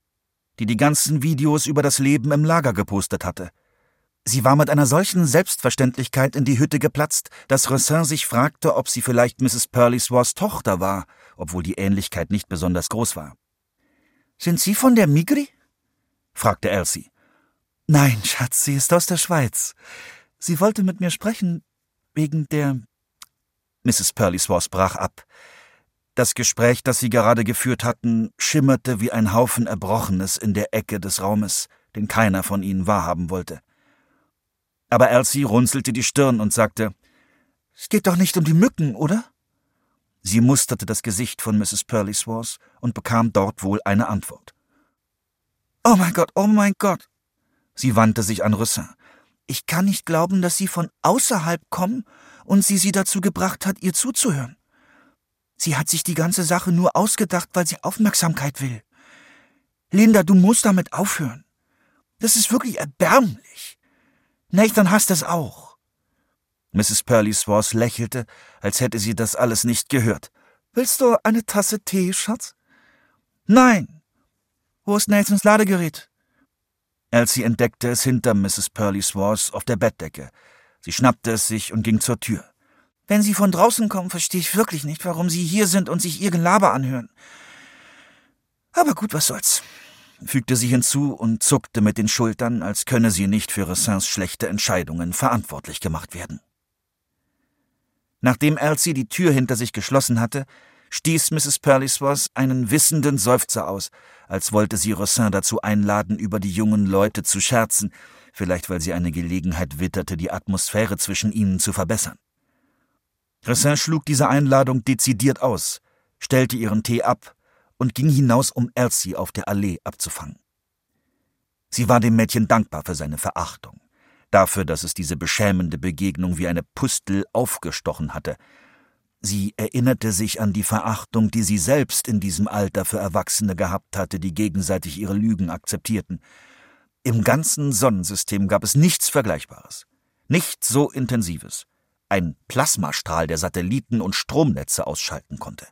die die ganzen Videos über das Leben im Lager gepostet hatte. Sie war mit einer solchen Selbstverständlichkeit in die Hütte geplatzt, dass Rossin sich fragte, ob sie vielleicht Mrs. Pearlyswars Tochter war, obwohl die Ähnlichkeit nicht besonders groß war. Sind Sie von der Migri? fragte Elsie. Nein, Schatz, sie ist aus der Schweiz. Sie wollte mit mir sprechen wegen der. Mrs. Pearlyswars brach ab. Das Gespräch, das sie gerade geführt hatten, schimmerte wie ein Haufen Erbrochenes in der Ecke des Raumes, den keiner von ihnen wahrhaben wollte. Aber Elsie runzelte die Stirn und sagte, Es geht doch nicht um die Mücken, oder? Sie musterte das Gesicht von Mrs. Pearlyswars und bekam dort wohl eine Antwort. Oh mein Gott, oh mein Gott! Sie wandte sich an Rüssin. Ich kann nicht glauben, dass Sie von außerhalb kommen und sie sie dazu gebracht hat, ihr zuzuhören. Sie hat sich die ganze Sache nur ausgedacht, weil sie Aufmerksamkeit will. Linda, du musst damit aufhören. Das ist wirklich erbärmlich. Nathan hasst es auch. Mrs. Pearly Swars lächelte, als hätte sie das alles nicht gehört. Willst du eine Tasse Tee, Schatz? Nein. Wo ist Nathans Ladegerät? Elsie entdeckte es hinter Mrs. Pearly Swars auf der Bettdecke. Sie schnappte es sich und ging zur Tür. Wenn Sie von draußen kommen, verstehe ich wirklich nicht, warum Sie hier sind und sich Ihr Gelaber anhören. Aber gut, was soll's fügte sie hinzu und zuckte mit den Schultern, als könne sie nicht für Ressins schlechte Entscheidungen verantwortlich gemacht werden. Nachdem Elsie die Tür hinter sich geschlossen hatte, stieß Mrs. Perliswas einen wissenden Seufzer aus, als wollte sie Rossin dazu einladen, über die jungen Leute zu scherzen, vielleicht weil sie eine Gelegenheit witterte, die Atmosphäre zwischen ihnen zu verbessern. Rossin schlug diese Einladung dezidiert aus, stellte ihren Tee ab und ging hinaus, um Elsie auf der Allee abzufangen. Sie war dem Mädchen dankbar für seine Verachtung, dafür, dass es diese beschämende Begegnung wie eine Pustel aufgestochen hatte. Sie erinnerte sich an die Verachtung, die sie selbst in diesem Alter für Erwachsene gehabt hatte, die gegenseitig ihre Lügen akzeptierten. Im ganzen Sonnensystem gab es nichts Vergleichbares, nichts so Intensives, ein Plasmastrahl, der Satelliten und Stromnetze ausschalten konnte.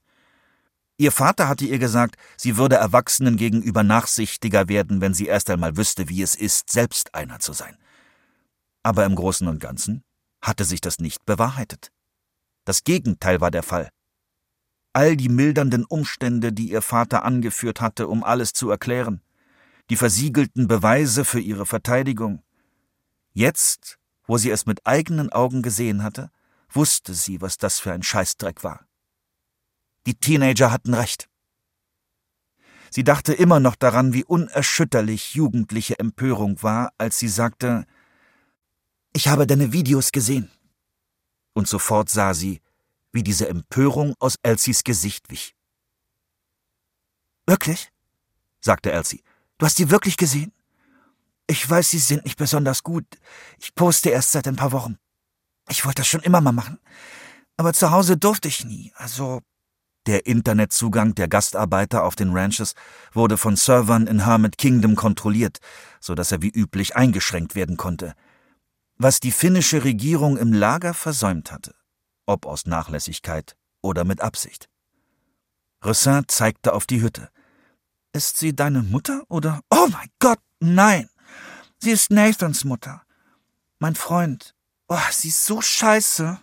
Ihr Vater hatte ihr gesagt, sie würde Erwachsenen gegenüber nachsichtiger werden, wenn sie erst einmal wüsste, wie es ist, selbst einer zu sein. Aber im Großen und Ganzen hatte sich das nicht bewahrheitet. Das Gegenteil war der Fall. All die mildernden Umstände, die ihr Vater angeführt hatte, um alles zu erklären, die versiegelten Beweise für ihre Verteidigung. Jetzt, wo sie es mit eigenen Augen gesehen hatte, wusste sie, was das für ein Scheißdreck war. Die Teenager hatten recht. Sie dachte immer noch daran, wie unerschütterlich jugendliche Empörung war, als sie sagte, ich habe deine Videos gesehen. Und sofort sah sie, wie diese Empörung aus Elsies Gesicht wich. Wirklich? sagte Elsie. Du hast sie wirklich gesehen? Ich weiß, sie sind nicht besonders gut. Ich poste erst seit ein paar Wochen. Ich wollte das schon immer mal machen. Aber zu Hause durfte ich nie. Also der Internetzugang der Gastarbeiter auf den Ranches wurde von Servern in Hermit Kingdom kontrolliert, so dass er wie üblich eingeschränkt werden konnte. Was die finnische Regierung im Lager versäumt hatte, ob aus Nachlässigkeit oder mit Absicht. Rossin zeigte auf die Hütte. Ist sie deine Mutter oder? Oh mein Gott, nein! Sie ist Nathans Mutter. Mein Freund. Oh, sie ist so scheiße.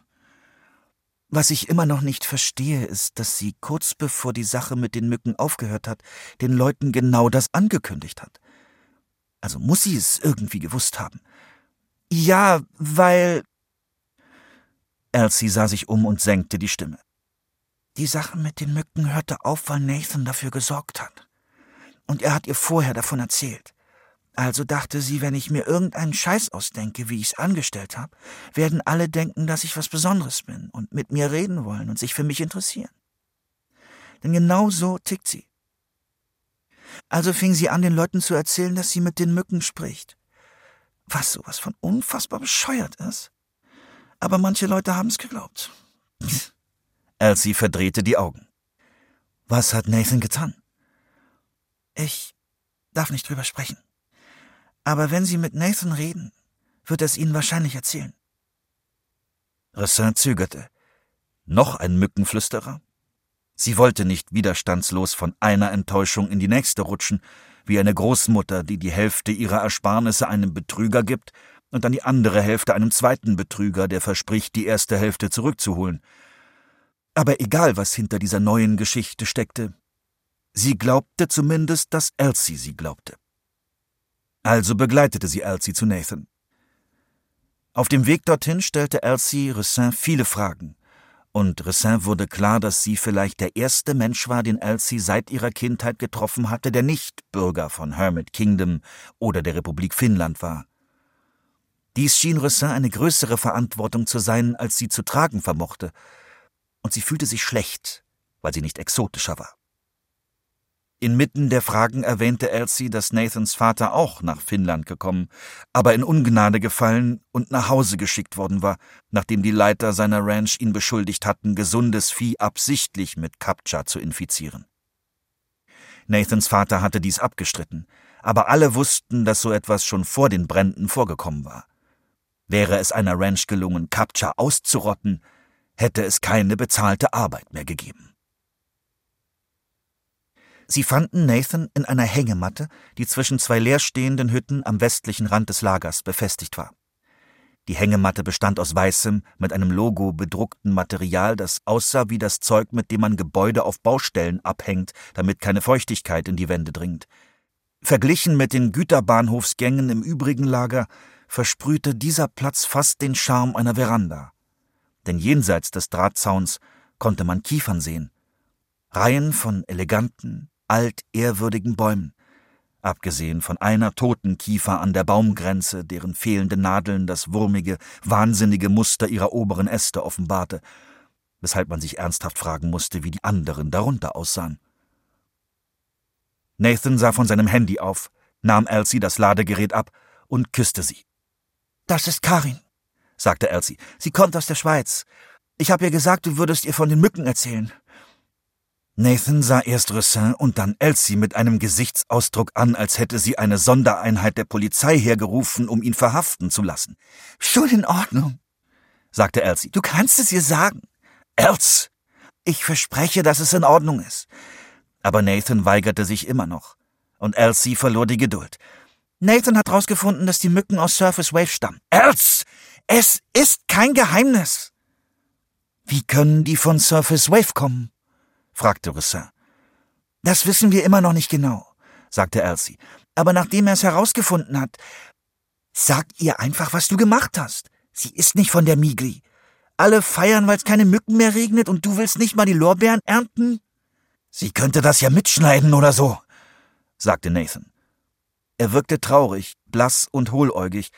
Was ich immer noch nicht verstehe, ist, dass sie kurz bevor die Sache mit den Mücken aufgehört hat, den Leuten genau das angekündigt hat. Also muss sie es irgendwie gewusst haben. Ja, weil. Elsie sah sich um und senkte die Stimme. Die Sache mit den Mücken hörte auf, weil Nathan dafür gesorgt hat. Und er hat ihr vorher davon erzählt. Also dachte sie, wenn ich mir irgendeinen Scheiß ausdenke, wie ich's angestellt habe, werden alle denken, dass ich was Besonderes bin und mit mir reden wollen und sich für mich interessieren. Denn genau so tickt sie. Also fing sie an, den Leuten zu erzählen, dass sie mit den Mücken spricht. Was sowas von unfassbar bescheuert ist. Aber manche Leute haben's geglaubt. <laughs> Elsie verdrehte die Augen. Was hat Nathan getan? Ich darf nicht drüber sprechen. Aber wenn Sie mit Nathan reden, wird er es Ihnen wahrscheinlich erzählen. Ressin zögerte. Noch ein Mückenflüsterer? Sie wollte nicht widerstandslos von einer Enttäuschung in die nächste rutschen, wie eine Großmutter, die die Hälfte ihrer Ersparnisse einem Betrüger gibt, und dann die andere Hälfte einem zweiten Betrüger, der verspricht, die erste Hälfte zurückzuholen. Aber egal, was hinter dieser neuen Geschichte steckte, sie glaubte zumindest, dass Elsie sie glaubte. Also begleitete sie Elsie zu Nathan. Auf dem Weg dorthin stellte Elsie Ressin viele Fragen, und Ressin wurde klar, dass sie vielleicht der erste Mensch war, den Elsie seit ihrer Kindheit getroffen hatte, der nicht Bürger von Hermit Kingdom oder der Republik Finnland war. Dies schien Ressin eine größere Verantwortung zu sein, als sie zu tragen vermochte, und sie fühlte sich schlecht, weil sie nicht exotischer war. Inmitten der Fragen erwähnte Elsie, dass Nathans Vater auch nach Finnland gekommen, aber in Ungnade gefallen und nach Hause geschickt worden war, nachdem die Leiter seiner Ranch ihn beschuldigt hatten, gesundes Vieh absichtlich mit Captcha zu infizieren. Nathans Vater hatte dies abgestritten, aber alle wussten, dass so etwas schon vor den Bränden vorgekommen war. Wäre es einer Ranch gelungen, Captcha auszurotten, hätte es keine bezahlte Arbeit mehr gegeben. Sie fanden Nathan in einer Hängematte, die zwischen zwei leerstehenden Hütten am westlichen Rand des Lagers befestigt war. Die Hängematte bestand aus weißem, mit einem Logo bedruckten Material, das aussah wie das Zeug, mit dem man Gebäude auf Baustellen abhängt, damit keine Feuchtigkeit in die Wände dringt. Verglichen mit den Güterbahnhofsgängen im übrigen Lager versprühte dieser Platz fast den Charme einer Veranda. Denn jenseits des Drahtzauns konnte man Kiefern sehen. Reihen von eleganten, altehrwürdigen Bäumen, abgesehen von einer toten Kiefer an der Baumgrenze, deren fehlende Nadeln das wurmige, wahnsinnige Muster ihrer oberen Äste offenbarte, weshalb man sich ernsthaft fragen musste, wie die anderen darunter aussahen. Nathan sah von seinem Handy auf, nahm Elsie das Ladegerät ab und küsste sie. Das ist Karin, sagte Elsie. Sie kommt aus der Schweiz. Ich habe ihr gesagt, du würdest ihr von den Mücken erzählen. Nathan sah erst Ressin und dann Elsie mit einem Gesichtsausdruck an, als hätte sie eine Sondereinheit der Polizei hergerufen, um ihn verhaften zu lassen. Schon in Ordnung, sagte Elsie. Du kannst es ihr sagen. Els! Ich verspreche, dass es in Ordnung ist. Aber Nathan weigerte sich immer noch. Und Elsie verlor die Geduld. Nathan hat herausgefunden, dass die Mücken aus Surface Wave stammen. Els! Es ist kein Geheimnis! Wie können die von Surface Wave kommen? Fragte Roussin. Das wissen wir immer noch nicht genau, sagte Elsie. Aber nachdem er es herausgefunden hat, sag ihr einfach, was du gemacht hast. Sie ist nicht von der Migli. Alle feiern, weil es keine Mücken mehr regnet und du willst nicht mal die Lorbeeren ernten? Sie könnte das ja mitschneiden oder so, sagte Nathan. Er wirkte traurig, blass und hohläugig,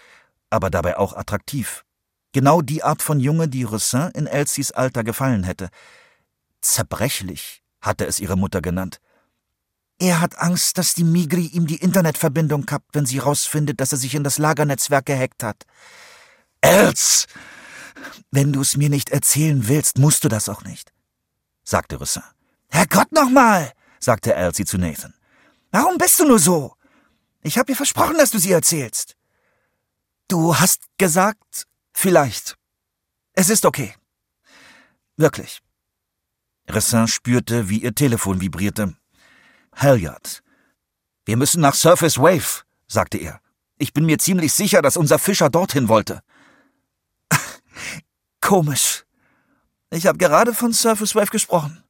aber dabei auch attraktiv. Genau die Art von Junge, die Roussin in Elsies Alter gefallen hätte. Zerbrechlich, hatte es ihre Mutter genannt. Er hat Angst, dass die Migri ihm die Internetverbindung kappt, wenn sie rausfindet, dass er sich in das Lagernetzwerk gehackt hat. Els! Wenn du es mir nicht erzählen willst, musst du das auch nicht, sagte Roussin. Herrgott nochmal, sagte Elsie zu Nathan. Warum bist du nur so? Ich hab dir versprochen, dass du sie erzählst. Du hast gesagt, vielleicht. Es ist okay. Wirklich. Ressin spürte, wie ihr Telefon vibrierte. Halliard. Wir müssen nach Surface Wave, sagte er. Ich bin mir ziemlich sicher, dass unser Fischer dorthin wollte. <laughs> Komisch. Ich habe gerade von Surface Wave gesprochen.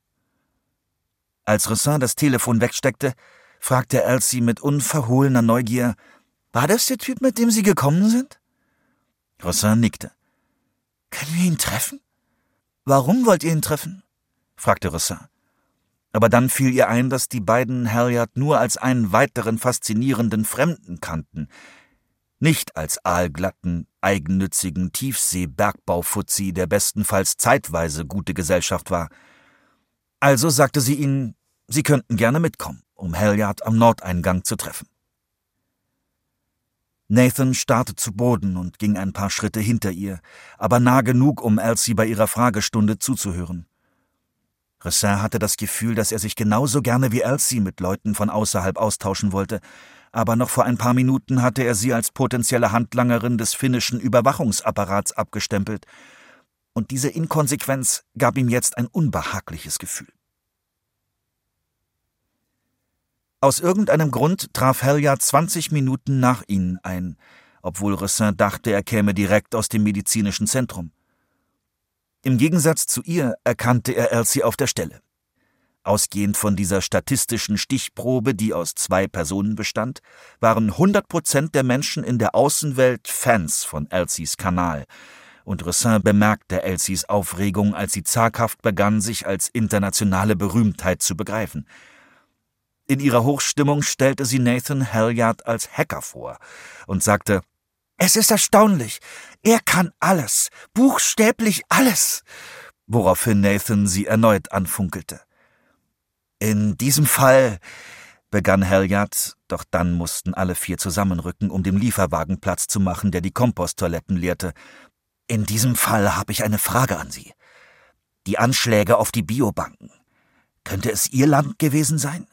Als Ressin das Telefon wegsteckte, fragte Elsie mit unverhohlener Neugier, war das der Typ, mit dem Sie gekommen sind? Ressin nickte. Können wir ihn treffen? Warum wollt ihr ihn treffen? Fragte Roussin. Aber dann fiel ihr ein, dass die beiden Halliard nur als einen weiteren faszinierenden Fremden kannten, nicht als aalglatten, eigennützigen Tiefsee-Bergbaufuzzi, der bestenfalls zeitweise gute Gesellschaft war. Also sagte sie ihnen, sie könnten gerne mitkommen, um Halliard am Nordeingang zu treffen. Nathan starrte zu Boden und ging ein paar Schritte hinter ihr, aber nah genug, um Elsie bei ihrer Fragestunde zuzuhören. Ressin hatte das Gefühl, dass er sich genauso gerne wie Elsie mit Leuten von außerhalb austauschen wollte, aber noch vor ein paar Minuten hatte er sie als potenzielle Handlangerin des finnischen Überwachungsapparats abgestempelt, und diese Inkonsequenz gab ihm jetzt ein unbehagliches Gefühl. Aus irgendeinem Grund traf Helja 20 Minuten nach ihnen ein, obwohl Ressin dachte, er käme direkt aus dem medizinischen Zentrum. Im Gegensatz zu ihr erkannte er Elsie auf der Stelle. Ausgehend von dieser statistischen Stichprobe, die aus zwei Personen bestand, waren 100 Prozent der Menschen in der Außenwelt Fans von Elsies Kanal. Und Ressin bemerkte Elsies Aufregung, als sie zaghaft begann, sich als internationale Berühmtheit zu begreifen. In ihrer Hochstimmung stellte sie Nathan Halliard als Hacker vor und sagte, es ist erstaunlich. Er kann alles, buchstäblich alles. Woraufhin Nathan sie erneut anfunkelte. In diesem Fall, begann Halliard, doch dann mussten alle vier zusammenrücken, um dem Lieferwagen Platz zu machen, der die Komposttoiletten leerte. In diesem Fall habe ich eine Frage an Sie. Die Anschläge auf die Biobanken. Könnte es Ihr Land gewesen sein?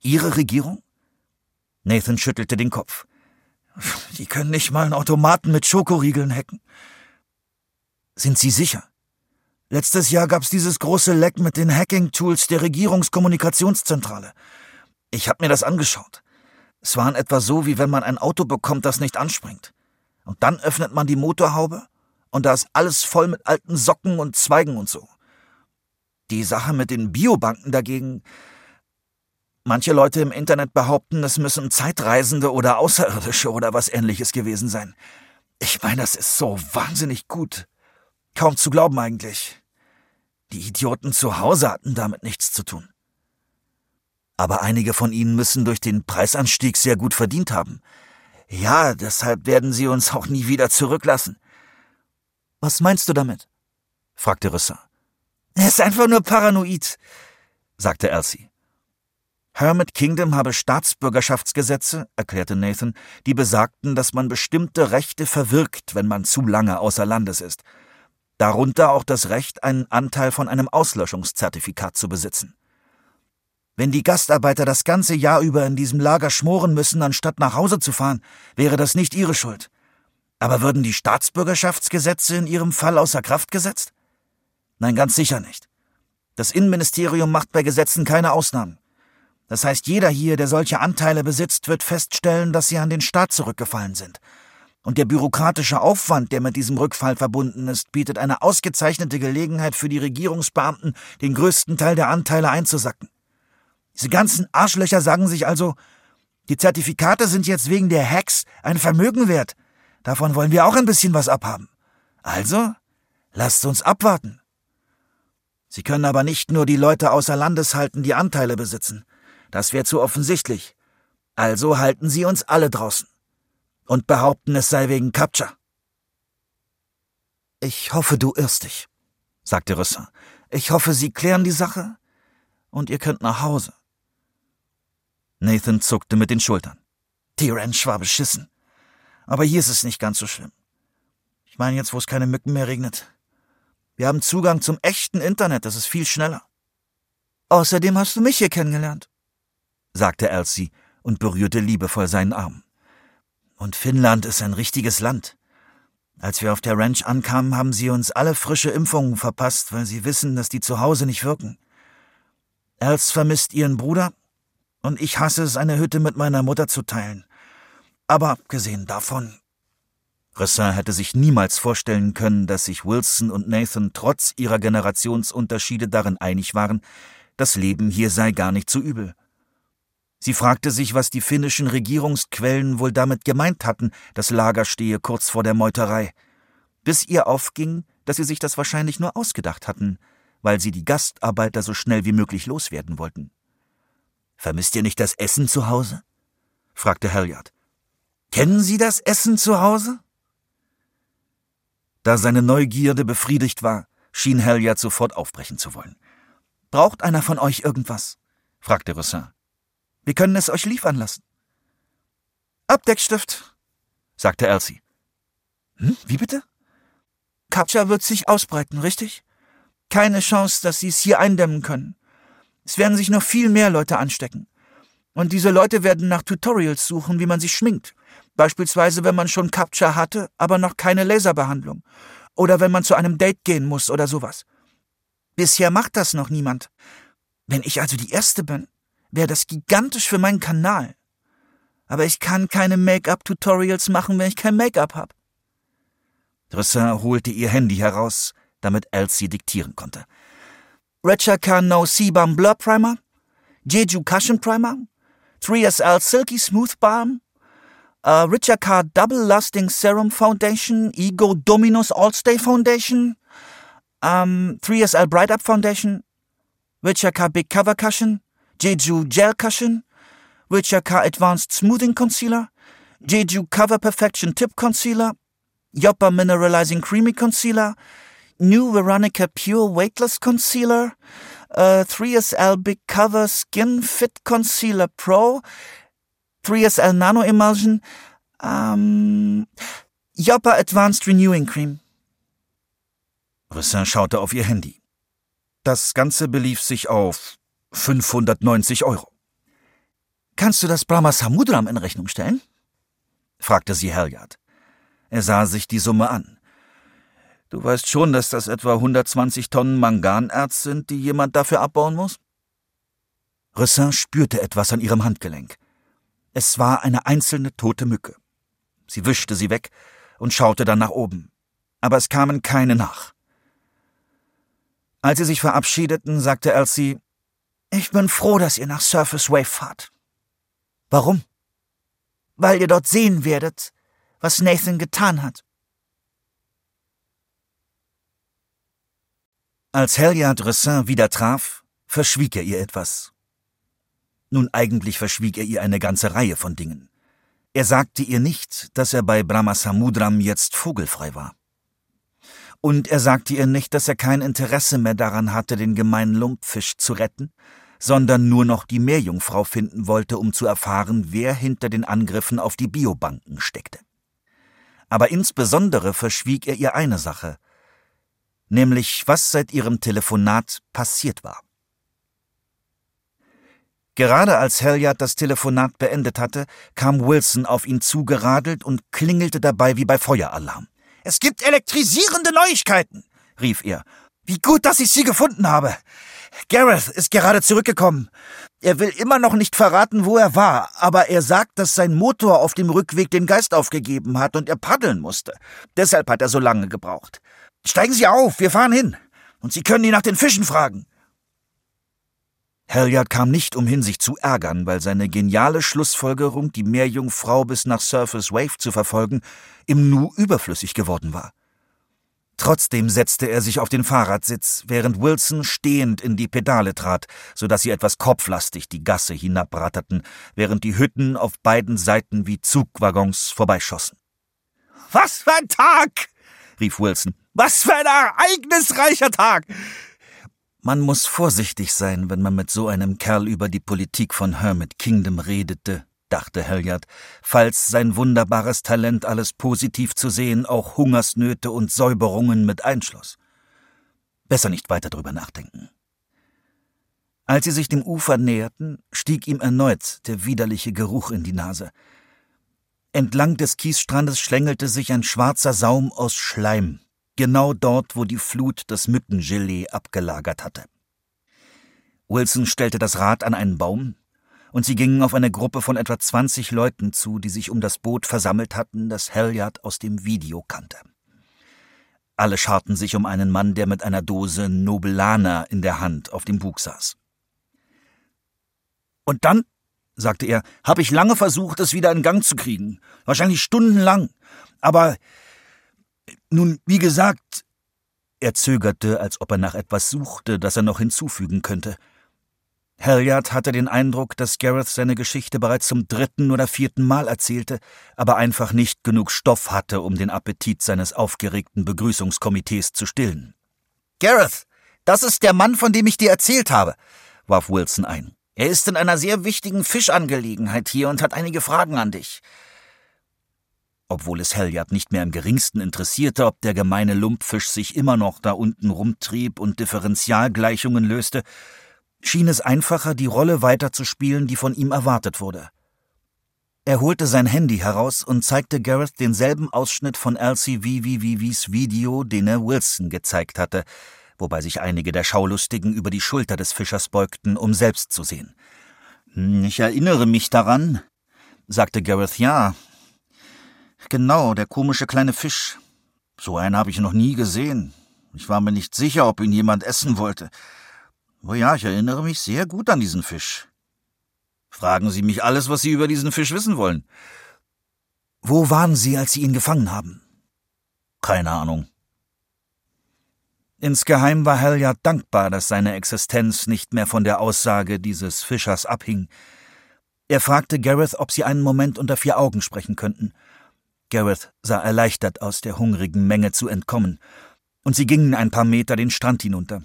Ihre Regierung? Nathan schüttelte den Kopf. Die können nicht mal einen Automaten mit Schokoriegeln hacken. Sind Sie sicher? Letztes Jahr gab's dieses große Leck mit den Hacking-Tools der Regierungskommunikationszentrale. Ich hab mir das angeschaut. Es war in etwa so, wie wenn man ein Auto bekommt, das nicht anspringt. Und dann öffnet man die Motorhaube und da ist alles voll mit alten Socken und Zweigen und so. Die Sache mit den Biobanken dagegen. Manche Leute im Internet behaupten, es müssen Zeitreisende oder Außerirdische oder was ähnliches gewesen sein. Ich meine, das ist so wahnsinnig gut. Kaum zu glauben eigentlich. Die Idioten zu Hause hatten damit nichts zu tun. Aber einige von ihnen müssen durch den Preisanstieg sehr gut verdient haben. Ja, deshalb werden sie uns auch nie wieder zurücklassen. Was meinst du damit? fragte Rissa. Er ist einfach nur paranoid, sagte Elsie. Hermit Kingdom habe Staatsbürgerschaftsgesetze, erklärte Nathan, die besagten, dass man bestimmte Rechte verwirkt, wenn man zu lange außer Landes ist darunter auch das Recht, einen Anteil von einem Auslöschungszertifikat zu besitzen. Wenn die Gastarbeiter das ganze Jahr über in diesem Lager schmoren müssen, anstatt nach Hause zu fahren, wäre das nicht ihre Schuld. Aber würden die Staatsbürgerschaftsgesetze in ihrem Fall außer Kraft gesetzt? Nein, ganz sicher nicht. Das Innenministerium macht bei Gesetzen keine Ausnahmen. Das heißt, jeder hier, der solche Anteile besitzt, wird feststellen, dass sie an den Staat zurückgefallen sind und der bürokratische Aufwand, der mit diesem Rückfall verbunden ist, bietet eine ausgezeichnete Gelegenheit für die Regierungsbeamten, den größten Teil der Anteile einzusacken. Diese ganzen Arschlöcher sagen sich also, die Zertifikate sind jetzt wegen der Hacks ein Vermögen wert. Davon wollen wir auch ein bisschen was abhaben. Also, lasst uns abwarten. Sie können aber nicht nur die Leute außer Landes halten, die Anteile besitzen. Das wäre zu offensichtlich. Also halten Sie uns alle draußen und behaupten, es sei wegen Capture. Ich hoffe, du irrst dich, sagte Rüsser. Ich hoffe, Sie klären die Sache und ihr könnt nach Hause. Nathan zuckte mit den Schultern. Die Ranch war beschissen. Aber hier ist es nicht ganz so schlimm. Ich meine jetzt, wo es keine Mücken mehr regnet. Wir haben Zugang zum echten Internet, das ist viel schneller. Außerdem hast du mich hier kennengelernt, sagte Elsie und berührte liebevoll seinen Arm. Und Finnland ist ein richtiges Land. Als wir auf der Ranch ankamen, haben sie uns alle frische Impfungen verpasst, weil sie wissen, dass die zu Hause nicht wirken. Els vermisst ihren Bruder und ich hasse es, eine Hütte mit meiner Mutter zu teilen. Aber abgesehen davon. Ressin hätte sich niemals vorstellen können, dass sich Wilson und Nathan trotz ihrer Generationsunterschiede darin einig waren, das Leben hier sei gar nicht so übel. Sie fragte sich, was die finnischen Regierungsquellen wohl damit gemeint hatten, das Lager stehe kurz vor der Meuterei, bis ihr aufging, dass sie sich das wahrscheinlich nur ausgedacht hatten, weil sie die Gastarbeiter so schnell wie möglich loswerden wollten. Vermisst ihr nicht das Essen zu Hause? fragte Halliard. Kennen Sie das Essen zu Hause? Da seine Neugierde befriedigt war, schien Halliard sofort aufbrechen zu wollen. Braucht einer von euch irgendwas? fragte Roussin. Wir können es euch liefern lassen. Abdeckstift, sagte Elsie. Hm, wie bitte? Katja wird sich ausbreiten, richtig? Keine Chance, dass sie es hier eindämmen können. Es werden sich noch viel mehr Leute anstecken. Und diese Leute werden nach Tutorials suchen, wie man sich schminkt. Beispielsweise, wenn man schon Capture hatte, aber noch keine Laserbehandlung. Oder wenn man zu einem Date gehen muss oder sowas. Bisher macht das noch niemand. Wenn ich also die Erste bin, wäre das gigantisch für meinen Kanal. Aber ich kann keine Make-up-Tutorials machen, wenn ich kein Make-up hab. Dressin holte ihr Handy heraus, damit Elsie diktieren konnte. Richard No Sebum Blur Primer, Jeju Cushion Primer, 3SL Silky Smooth Balm, uh, Richard K Double Lasting Serum Foundation, Ego Dominus All Stay Foundation, um, 3SL Bright Up Foundation, Richard K Big Cover Cushion, Jeju Gel Cushion, Richard K Advanced Smoothing Concealer, Jeju Cover Perfection Tip Concealer, Yoppa Mineralizing Creamy Concealer, New Veronica Pure Weightless Concealer, uh, 3SL Big Cover Skin Fit Concealer Pro, 3SL Nano Emulsion, um, Yoppa Advanced Renewing Cream. Rissin schaute auf ihr Handy. Das Ganze belief sich auf 590 Euro. Kannst du das Brahma Samudram in Rechnung stellen? fragte sie Halliard. Er sah sich die Summe an. Du weißt schon, dass das etwa 120 Tonnen Manganerz sind, die jemand dafür abbauen muss? Rissin spürte etwas an ihrem Handgelenk. Es war eine einzelne tote Mücke. Sie wischte sie weg und schaute dann nach oben. Aber es kamen keine nach. Als sie sich verabschiedeten, sagte Elsie, ich bin froh, dass ihr nach Surface Wave fahrt. Warum? Weil ihr dort sehen werdet, was Nathan getan hat. Als Halliard Ressin wieder traf, verschwieg er ihr etwas. Nun eigentlich verschwieg er ihr eine ganze Reihe von Dingen. Er sagte ihr nicht, dass er bei Brahmasamudram jetzt vogelfrei war. Und er sagte ihr nicht, dass er kein Interesse mehr daran hatte, den gemeinen Lumpfisch zu retten, sondern nur noch die Meerjungfrau finden wollte, um zu erfahren, wer hinter den Angriffen auf die Biobanken steckte. Aber insbesondere verschwieg er ihr eine Sache, nämlich was seit ihrem Telefonat passiert war. Gerade als Halliard das Telefonat beendet hatte, kam Wilson auf ihn zugeradelt und klingelte dabei wie bei Feueralarm. Es gibt elektrisierende Neuigkeiten, rief er. Wie gut, dass ich Sie gefunden habe. Gareth ist gerade zurückgekommen. Er will immer noch nicht verraten, wo er war, aber er sagt, dass sein Motor auf dem Rückweg den Geist aufgegeben hat und er paddeln musste. Deshalb hat er so lange gebraucht. Steigen Sie auf, wir fahren hin. Und Sie können ihn nach den Fischen fragen. Halliard kam nicht umhin, sich zu ärgern, weil seine geniale Schlussfolgerung, die Meerjungfrau bis nach Surface Wave zu verfolgen, im Nu überflüssig geworden war. Trotzdem setzte er sich auf den Fahrradsitz, während Wilson stehend in die Pedale trat, so dass sie etwas kopflastig die Gasse hinabratterten, während die Hütten auf beiden Seiten wie Zugwaggons vorbeischossen. Was für ein Tag! rief Wilson. Was für ein ereignisreicher Tag! Man muss vorsichtig sein, wenn man mit so einem Kerl über die Politik von Hermit Kingdom redete, dachte Halliard, falls sein wunderbares Talent, alles positiv zu sehen, auch Hungersnöte und Säuberungen mit einschloss. Besser nicht weiter drüber nachdenken. Als sie sich dem Ufer näherten, stieg ihm erneut der widerliche Geruch in die Nase. Entlang des Kiesstrandes schlängelte sich ein schwarzer Saum aus Schleim, genau dort, wo die Flut das Mückengelee abgelagert hatte. Wilson stellte das Rad an einen Baum, und sie gingen auf eine Gruppe von etwa 20 Leuten zu, die sich um das Boot versammelt hatten, das Halliard aus dem Video kannte. Alle scharten sich um einen Mann, der mit einer Dose Nobelana in der Hand auf dem Bug saß. Und dann, sagte er, habe ich lange versucht, es wieder in Gang zu kriegen. Wahrscheinlich stundenlang. Aber nun, wie gesagt, er zögerte, als ob er nach etwas suchte, das er noch hinzufügen könnte. Halliard hatte den Eindruck, dass Gareth seine Geschichte bereits zum dritten oder vierten Mal erzählte, aber einfach nicht genug Stoff hatte, um den Appetit seines aufgeregten Begrüßungskomitees zu stillen. Gareth, das ist der Mann, von dem ich dir erzählt habe, warf Wilson ein. Er ist in einer sehr wichtigen Fischangelegenheit hier und hat einige Fragen an dich. Obwohl es Halliard nicht mehr im geringsten interessierte, ob der gemeine Lumpfisch sich immer noch da unten rumtrieb und Differentialgleichungen löste, schien es einfacher, die Rolle weiterzuspielen, die von ihm erwartet wurde. Er holte sein Handy heraus und zeigte Gareth denselben Ausschnitt von Elsie VVVVs Video, den er Wilson gezeigt hatte, wobei sich einige der Schaulustigen über die Schulter des Fischers beugten, um selbst zu sehen. Hm, ich erinnere mich daran. sagte Gareth. Ja. Genau, der komische kleine Fisch. So einen habe ich noch nie gesehen. Ich war mir nicht sicher, ob ihn jemand essen wollte. Oh ja, ich erinnere mich sehr gut an diesen Fisch. Fragen Sie mich alles, was Sie über diesen Fisch wissen wollen. Wo waren Sie, als Sie ihn gefangen haben? Keine Ahnung. Insgeheim war Hal ja dankbar, dass seine Existenz nicht mehr von der Aussage dieses Fischers abhing. Er fragte Gareth, ob sie einen Moment unter vier Augen sprechen könnten. Gareth sah erleichtert aus, der hungrigen Menge zu entkommen, und sie gingen ein paar Meter den Strand hinunter.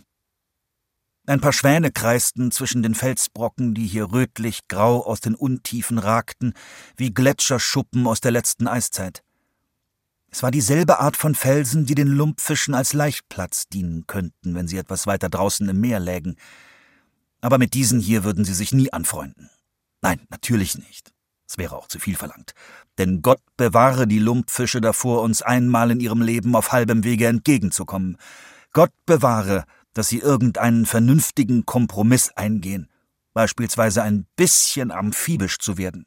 Ein paar Schwäne kreisten zwischen den Felsbrocken, die hier rötlich grau aus den Untiefen ragten, wie Gletscherschuppen aus der letzten Eiszeit. Es war dieselbe Art von Felsen, die den Lumpfischen als Laichplatz dienen könnten, wenn sie etwas weiter draußen im Meer lägen. Aber mit diesen hier würden sie sich nie anfreunden. Nein, natürlich nicht. Es wäre auch zu viel verlangt. Denn Gott bewahre die Lumpfische davor, uns einmal in ihrem Leben auf halbem Wege entgegenzukommen. Gott bewahre, dass sie irgendeinen vernünftigen Kompromiss eingehen, beispielsweise ein bisschen amphibisch zu werden.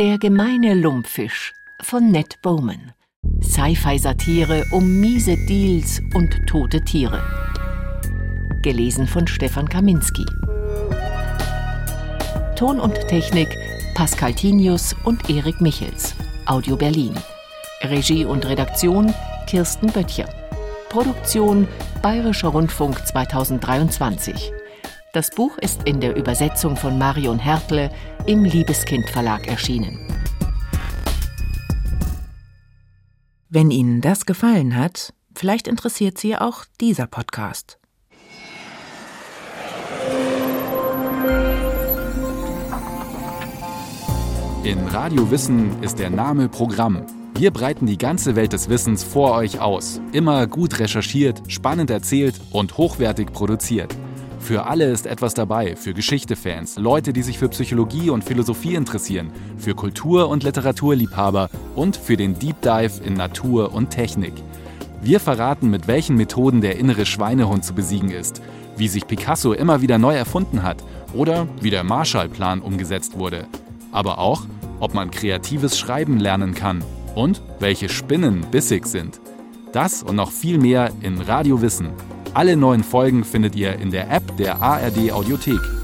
Der gemeine Lumpfisch von Ned Bowman. Sci-Fi-Satire um miese Deals und tote Tiere. Gelesen von Stefan Kaminski. Ton und Technik Pascal Tinius und Erik Michels. Audio Berlin. Regie und Redaktion Kirsten Böttcher. Produktion Bayerischer Rundfunk 2023. Das Buch ist in der Übersetzung von Marion Hertle im Liebeskind Verlag erschienen. Wenn Ihnen das gefallen hat, vielleicht interessiert Sie auch dieser Podcast. In Radio Wissen ist der Name Programm. Wir breiten die ganze Welt des Wissens vor euch aus. Immer gut recherchiert, spannend erzählt und hochwertig produziert. Für alle ist etwas dabei, für Geschichtefans, Leute, die sich für Psychologie und Philosophie interessieren, für Kultur- und Literaturliebhaber und für den Deep Dive in Natur und Technik. Wir verraten, mit welchen Methoden der innere Schweinehund zu besiegen ist, wie sich Picasso immer wieder neu erfunden hat oder wie der Marshallplan umgesetzt wurde. Aber auch, ob man kreatives Schreiben lernen kann und welche Spinnen bissig sind. Das und noch viel mehr in Radio Wissen. Alle neuen Folgen findet ihr in der App der ARD Audiothek.